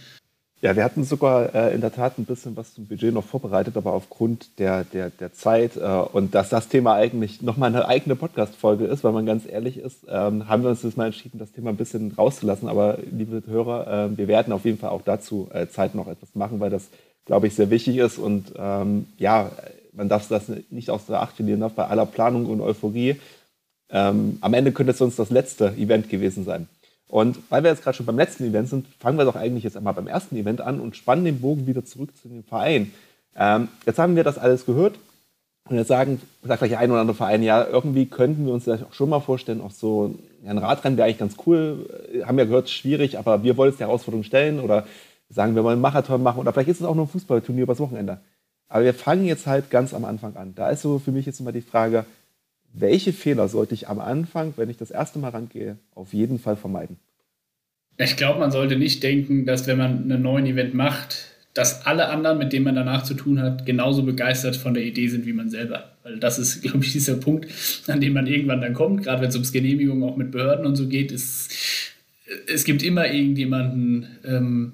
Ja, wir hatten sogar äh, in der Tat ein bisschen was zum Budget noch vorbereitet, aber aufgrund der, der, der Zeit äh, und dass das Thema eigentlich nochmal eine eigene Podcast-Folge ist, weil man ganz ehrlich ist, ähm, haben wir uns jetzt mal entschieden, das Thema ein bisschen rauszulassen. Aber liebe Hörer, äh, wir werden auf jeden Fall auch dazu äh, Zeit noch etwas machen, weil das, glaube ich, sehr wichtig ist und ähm, ja, man darf das nicht aus der Acht verlieren bei aller Planung und Euphorie. Ähm, am Ende könnte es sonst das letzte Event gewesen sein. Und weil wir jetzt gerade schon beim letzten Event sind, fangen wir doch eigentlich jetzt einmal beim ersten Event an und spannen den Bogen wieder zurück zu dem Verein. Ähm, jetzt haben wir das alles gehört und jetzt sagen, sagt vielleicht ein oder andere Verein, ja, irgendwie könnten wir uns das auch schon mal vorstellen, auch so ein Radrennen wäre eigentlich ganz cool, äh, haben ja gehört, schwierig, aber wir wollen es der Herausforderung stellen oder sagen, wir wollen einen Marathon machen oder vielleicht ist es auch nur ein Fußballturnier übers Wochenende. Aber wir fangen jetzt halt ganz am Anfang an. Da ist so für mich jetzt immer die Frage, welche Fehler sollte ich am Anfang, wenn ich das erste Mal rangehe, auf jeden Fall vermeiden? Ich glaube, man sollte nicht denken, dass wenn man einen neuen Event macht, dass alle anderen, mit denen man danach zu tun hat, genauso begeistert von der Idee sind wie man selber. Weil das ist, glaube ich, dieser Punkt, an dem man irgendwann dann kommt, gerade wenn es ums Genehmigung auch mit Behörden und so geht. Ist, es gibt immer irgendjemanden, ähm,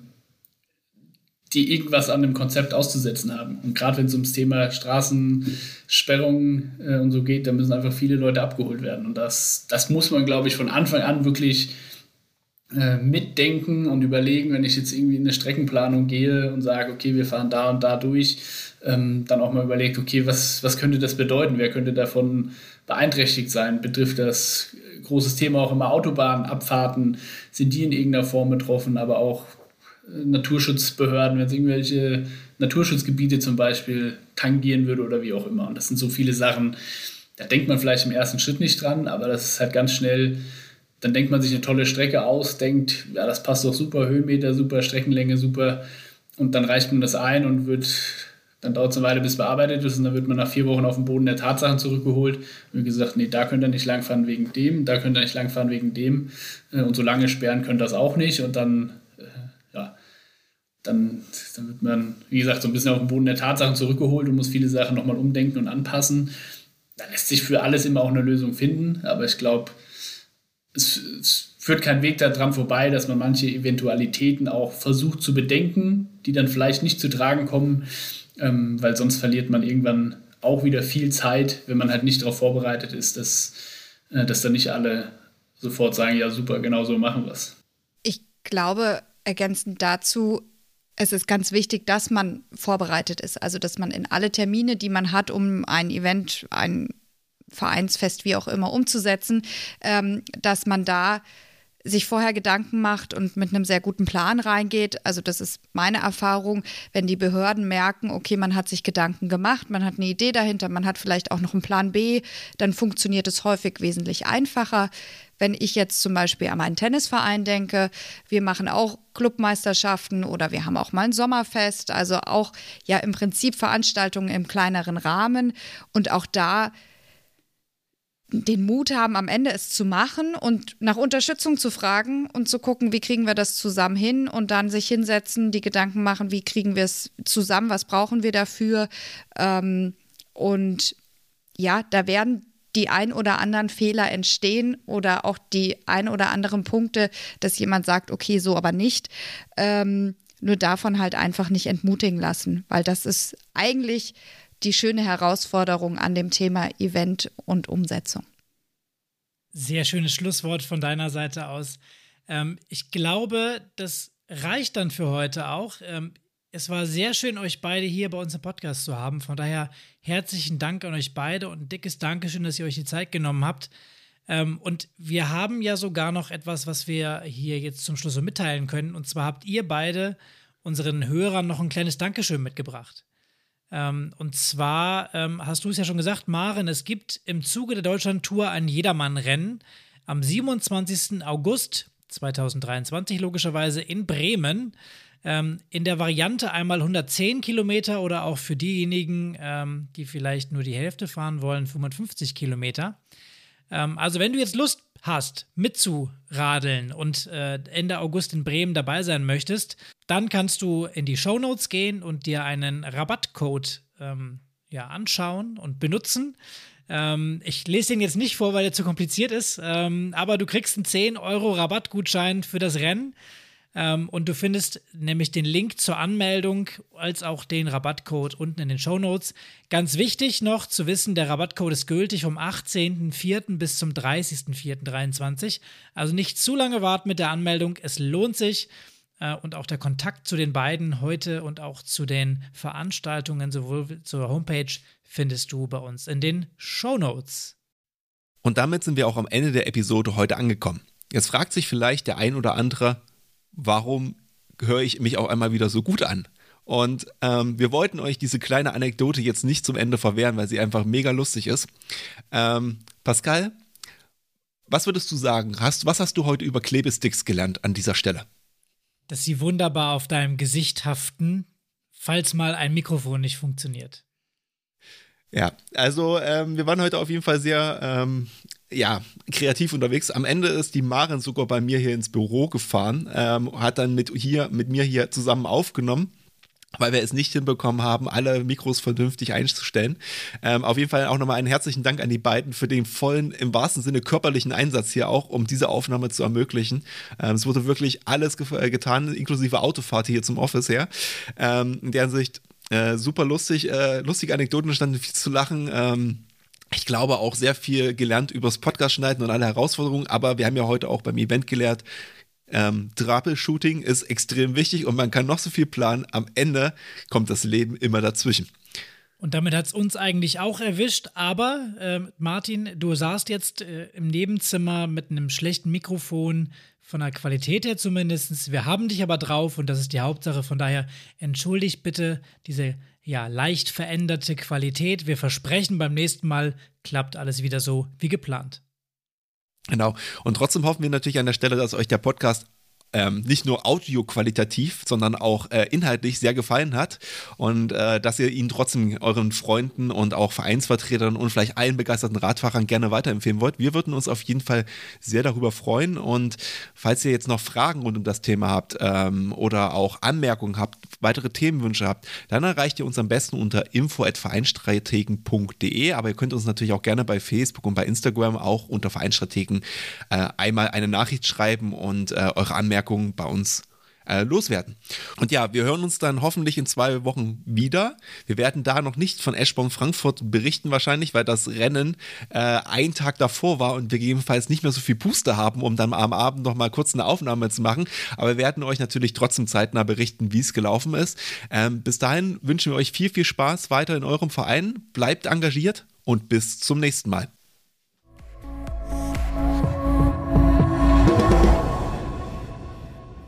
die irgendwas an dem Konzept auszusetzen haben. Und gerade wenn es ums Thema Straßensperrungen äh, und so geht, da müssen einfach viele Leute abgeholt werden. Und das, das muss man, glaube ich, von Anfang an wirklich äh, mitdenken und überlegen, wenn ich jetzt irgendwie in eine Streckenplanung gehe und sage, okay, wir fahren da und da durch, ähm, dann auch mal überlegt, okay, was, was könnte das bedeuten? Wer könnte davon beeinträchtigt sein? Betrifft das großes Thema auch immer Autobahnabfahrten? Sind die in irgendeiner Form betroffen? Aber auch Naturschutzbehörden, wenn es irgendwelche Naturschutzgebiete zum Beispiel tangieren würde oder wie auch immer. Und das sind so viele Sachen, da denkt man vielleicht im ersten Schritt nicht dran, aber das ist halt ganz schnell, dann denkt man sich eine tolle Strecke aus, denkt, ja, das passt doch super, Höhenmeter, super, Streckenlänge, super. Und dann reicht man das ein und wird, dann dauert es eine Weile, bis bearbeitet ist und dann wird man nach vier Wochen auf den Boden der Tatsachen zurückgeholt und gesagt, nee, da könnt ihr nicht langfahren wegen dem, da könnt ihr nicht langfahren wegen dem äh, und so lange sperren könnt ihr das auch nicht und dann dann, dann wird man, wie gesagt, so ein bisschen auf den Boden der Tatsachen zurückgeholt und muss viele Sachen nochmal umdenken und anpassen. Da lässt sich für alles immer auch eine Lösung finden, aber ich glaube, es, es, führt kein Weg daran vorbei, dass man manche Eventualitäten auch versucht zu bedenken, die dann vielleicht nicht zu tragen kommen, ähm, weil sonst verliert man irgendwann auch wieder viel Zeit, wenn man halt nicht darauf vorbereitet ist, dass, äh, dass dann nicht alle sofort sagen, ja super, genau so machen wir es. Ich glaube, ergänzend dazu, es ist ganz wichtig, dass man vorbereitet ist. Also, dass man in alle Termine, die man hat, um ein Event, ein Vereinsfest, wie auch immer, umzusetzen, ähm, dass man da sich vorher Gedanken macht und mit einem sehr guten Plan reingeht. Also das ist meine Erfahrung, wenn die Behörden merken, okay, man hat sich Gedanken gemacht, man hat eine Idee dahinter, man hat vielleicht auch noch einen Plan B, dann funktioniert es häufig wesentlich einfacher. Wenn ich jetzt zum Beispiel an meinen Tennisverein denke, wir machen auch Clubmeisterschaften oder wir haben auch mal ein Sommerfest, also auch ja im Prinzip Veranstaltungen im kleineren Rahmen und auch da den Mut haben, am Ende es zu machen und nach Unterstützung zu fragen und zu gucken, wie kriegen wir das zusammen hin und dann sich hinsetzen, die Gedanken machen, wie kriegen wir es zusammen, was brauchen wir dafür. Ähm, und ja, da werden die ein oder anderen Fehler entstehen oder auch die ein oder anderen Punkte, dass jemand sagt, okay, so aber nicht. Ähm, nur davon halt einfach nicht entmutigen lassen, weil das ist eigentlich die schöne Herausforderung an dem Thema Event und Umsetzung. Sehr schönes Schlusswort von deiner Seite aus. Ähm, ich glaube, das reicht dann für heute auch. Ähm, es war sehr schön, euch beide hier bei uns im Podcast zu haben. Von daher herzlichen Dank an euch beide und ein dickes Dankeschön, dass ihr euch die Zeit genommen habt. Ähm, und wir haben ja sogar noch etwas, was wir hier jetzt zum Schluss so mitteilen können. Und zwar habt ihr beide unseren Hörern noch ein kleines Dankeschön mitgebracht. Ähm, und zwar ähm, hast du es ja schon gesagt, Maren, es gibt im Zuge der Deutschland-Tour ein Jedermann-Rennen am 27. August 2023 logischerweise in Bremen. Ähm, in der Variante einmal 110 Kilometer oder auch für diejenigen, ähm, die vielleicht nur die Hälfte fahren wollen, 55 Kilometer. Ähm, also wenn du jetzt Lust hast, mitzuradeln und äh, Ende August in Bremen dabei sein möchtest, dann kannst du in die Show Notes gehen und dir einen Rabattcode ähm, ja, anschauen und benutzen. Ähm, ich lese den jetzt nicht vor, weil er zu kompliziert ist, ähm, aber du kriegst einen 10 Euro Rabattgutschein für das Rennen. Ähm, und du findest nämlich den Link zur Anmeldung als auch den Rabattcode unten in den Show Notes. Ganz wichtig noch zu wissen, der Rabattcode ist gültig vom 18.04. bis zum 30.04.23. Also nicht zu lange warten mit der Anmeldung. Es lohnt sich. Äh, und auch der Kontakt zu den beiden heute und auch zu den Veranstaltungen, sowohl zur Homepage, findest du bei uns in den Show Notes. Und damit sind wir auch am Ende der Episode heute angekommen. Jetzt fragt sich vielleicht der ein oder andere, warum höre ich mich auch einmal wieder so gut an? Und ähm, wir wollten euch diese kleine Anekdote jetzt nicht zum Ende verwehren, weil sie einfach mega lustig ist. Ähm, Pascal, was würdest du sagen? Hast, was hast du heute über Klebesticks gelernt an dieser Stelle? Dass sie wunderbar auf deinem Gesicht haften, falls mal ein Mikrofon nicht funktioniert. Ja, also ähm, wir waren heute auf jeden Fall sehr ähm, ja, kreativ unterwegs. Am Ende ist die Maren sogar bei mir hier ins Büro gefahren, ähm, hat dann mit, hier, mit mir hier zusammen aufgenommen weil wir es nicht hinbekommen haben, alle Mikros vernünftig einzustellen. Ähm, auf jeden Fall auch nochmal einen herzlichen Dank an die beiden für den vollen, im wahrsten Sinne körperlichen Einsatz hier auch, um diese Aufnahme zu ermöglichen. Ähm, es wurde wirklich alles ge äh, getan, inklusive Autofahrt hier zum Office her. Ähm, in der Hinsicht äh, super lustig, äh, lustige Anekdoten standen viel zu lachen. Ich glaube auch sehr viel gelernt übers Podcast schneiden und alle Herausforderungen, aber wir haben ja heute auch beim Event gelehrt, ähm, Troubleshooting ist extrem wichtig und man kann noch so viel planen. Am Ende kommt das Leben immer dazwischen. Und damit hat es uns eigentlich auch erwischt. Aber äh, Martin, du saßt jetzt äh, im Nebenzimmer mit einem schlechten Mikrofon, von der Qualität her zumindest. Wir haben dich aber drauf und das ist die Hauptsache. Von daher entschuldigt bitte diese ja, leicht veränderte Qualität. Wir versprechen, beim nächsten Mal klappt alles wieder so wie geplant. Genau. Und trotzdem hoffen wir natürlich an der Stelle, dass euch der Podcast ähm, nicht nur audioqualitativ, sondern auch äh, inhaltlich sehr gefallen hat. Und äh, dass ihr ihn trotzdem euren Freunden und auch Vereinsvertretern und vielleicht allen begeisterten Radfahrern gerne weiterempfehlen wollt. Wir würden uns auf jeden Fall sehr darüber freuen. Und falls ihr jetzt noch Fragen rund um das Thema habt ähm, oder auch Anmerkungen habt, weitere Themenwünsche habt, dann erreicht ihr uns am besten unter info@vereinstrategen.de, aber ihr könnt uns natürlich auch gerne bei Facebook und bei Instagram auch unter Vereinstrategen äh, einmal eine Nachricht schreiben und äh, eure Anmerkungen Anmerkungen bei uns äh, loswerden. Und ja, wir hören uns dann hoffentlich in zwei Wochen wieder. Wir werden da noch nicht von Eschborn Frankfurt berichten wahrscheinlich, weil das Rennen äh, ein Tag davor war und wir gegebenenfalls nicht mehr so viel Puste haben, um dann am Abend noch mal kurz eine Aufnahme zu machen. Aber wir werden euch natürlich trotzdem zeitnah berichten, wie es gelaufen ist. Ähm, bis dahin wünschen wir euch viel, viel Spaß weiter in eurem Verein. Bleibt engagiert und bis zum nächsten Mal.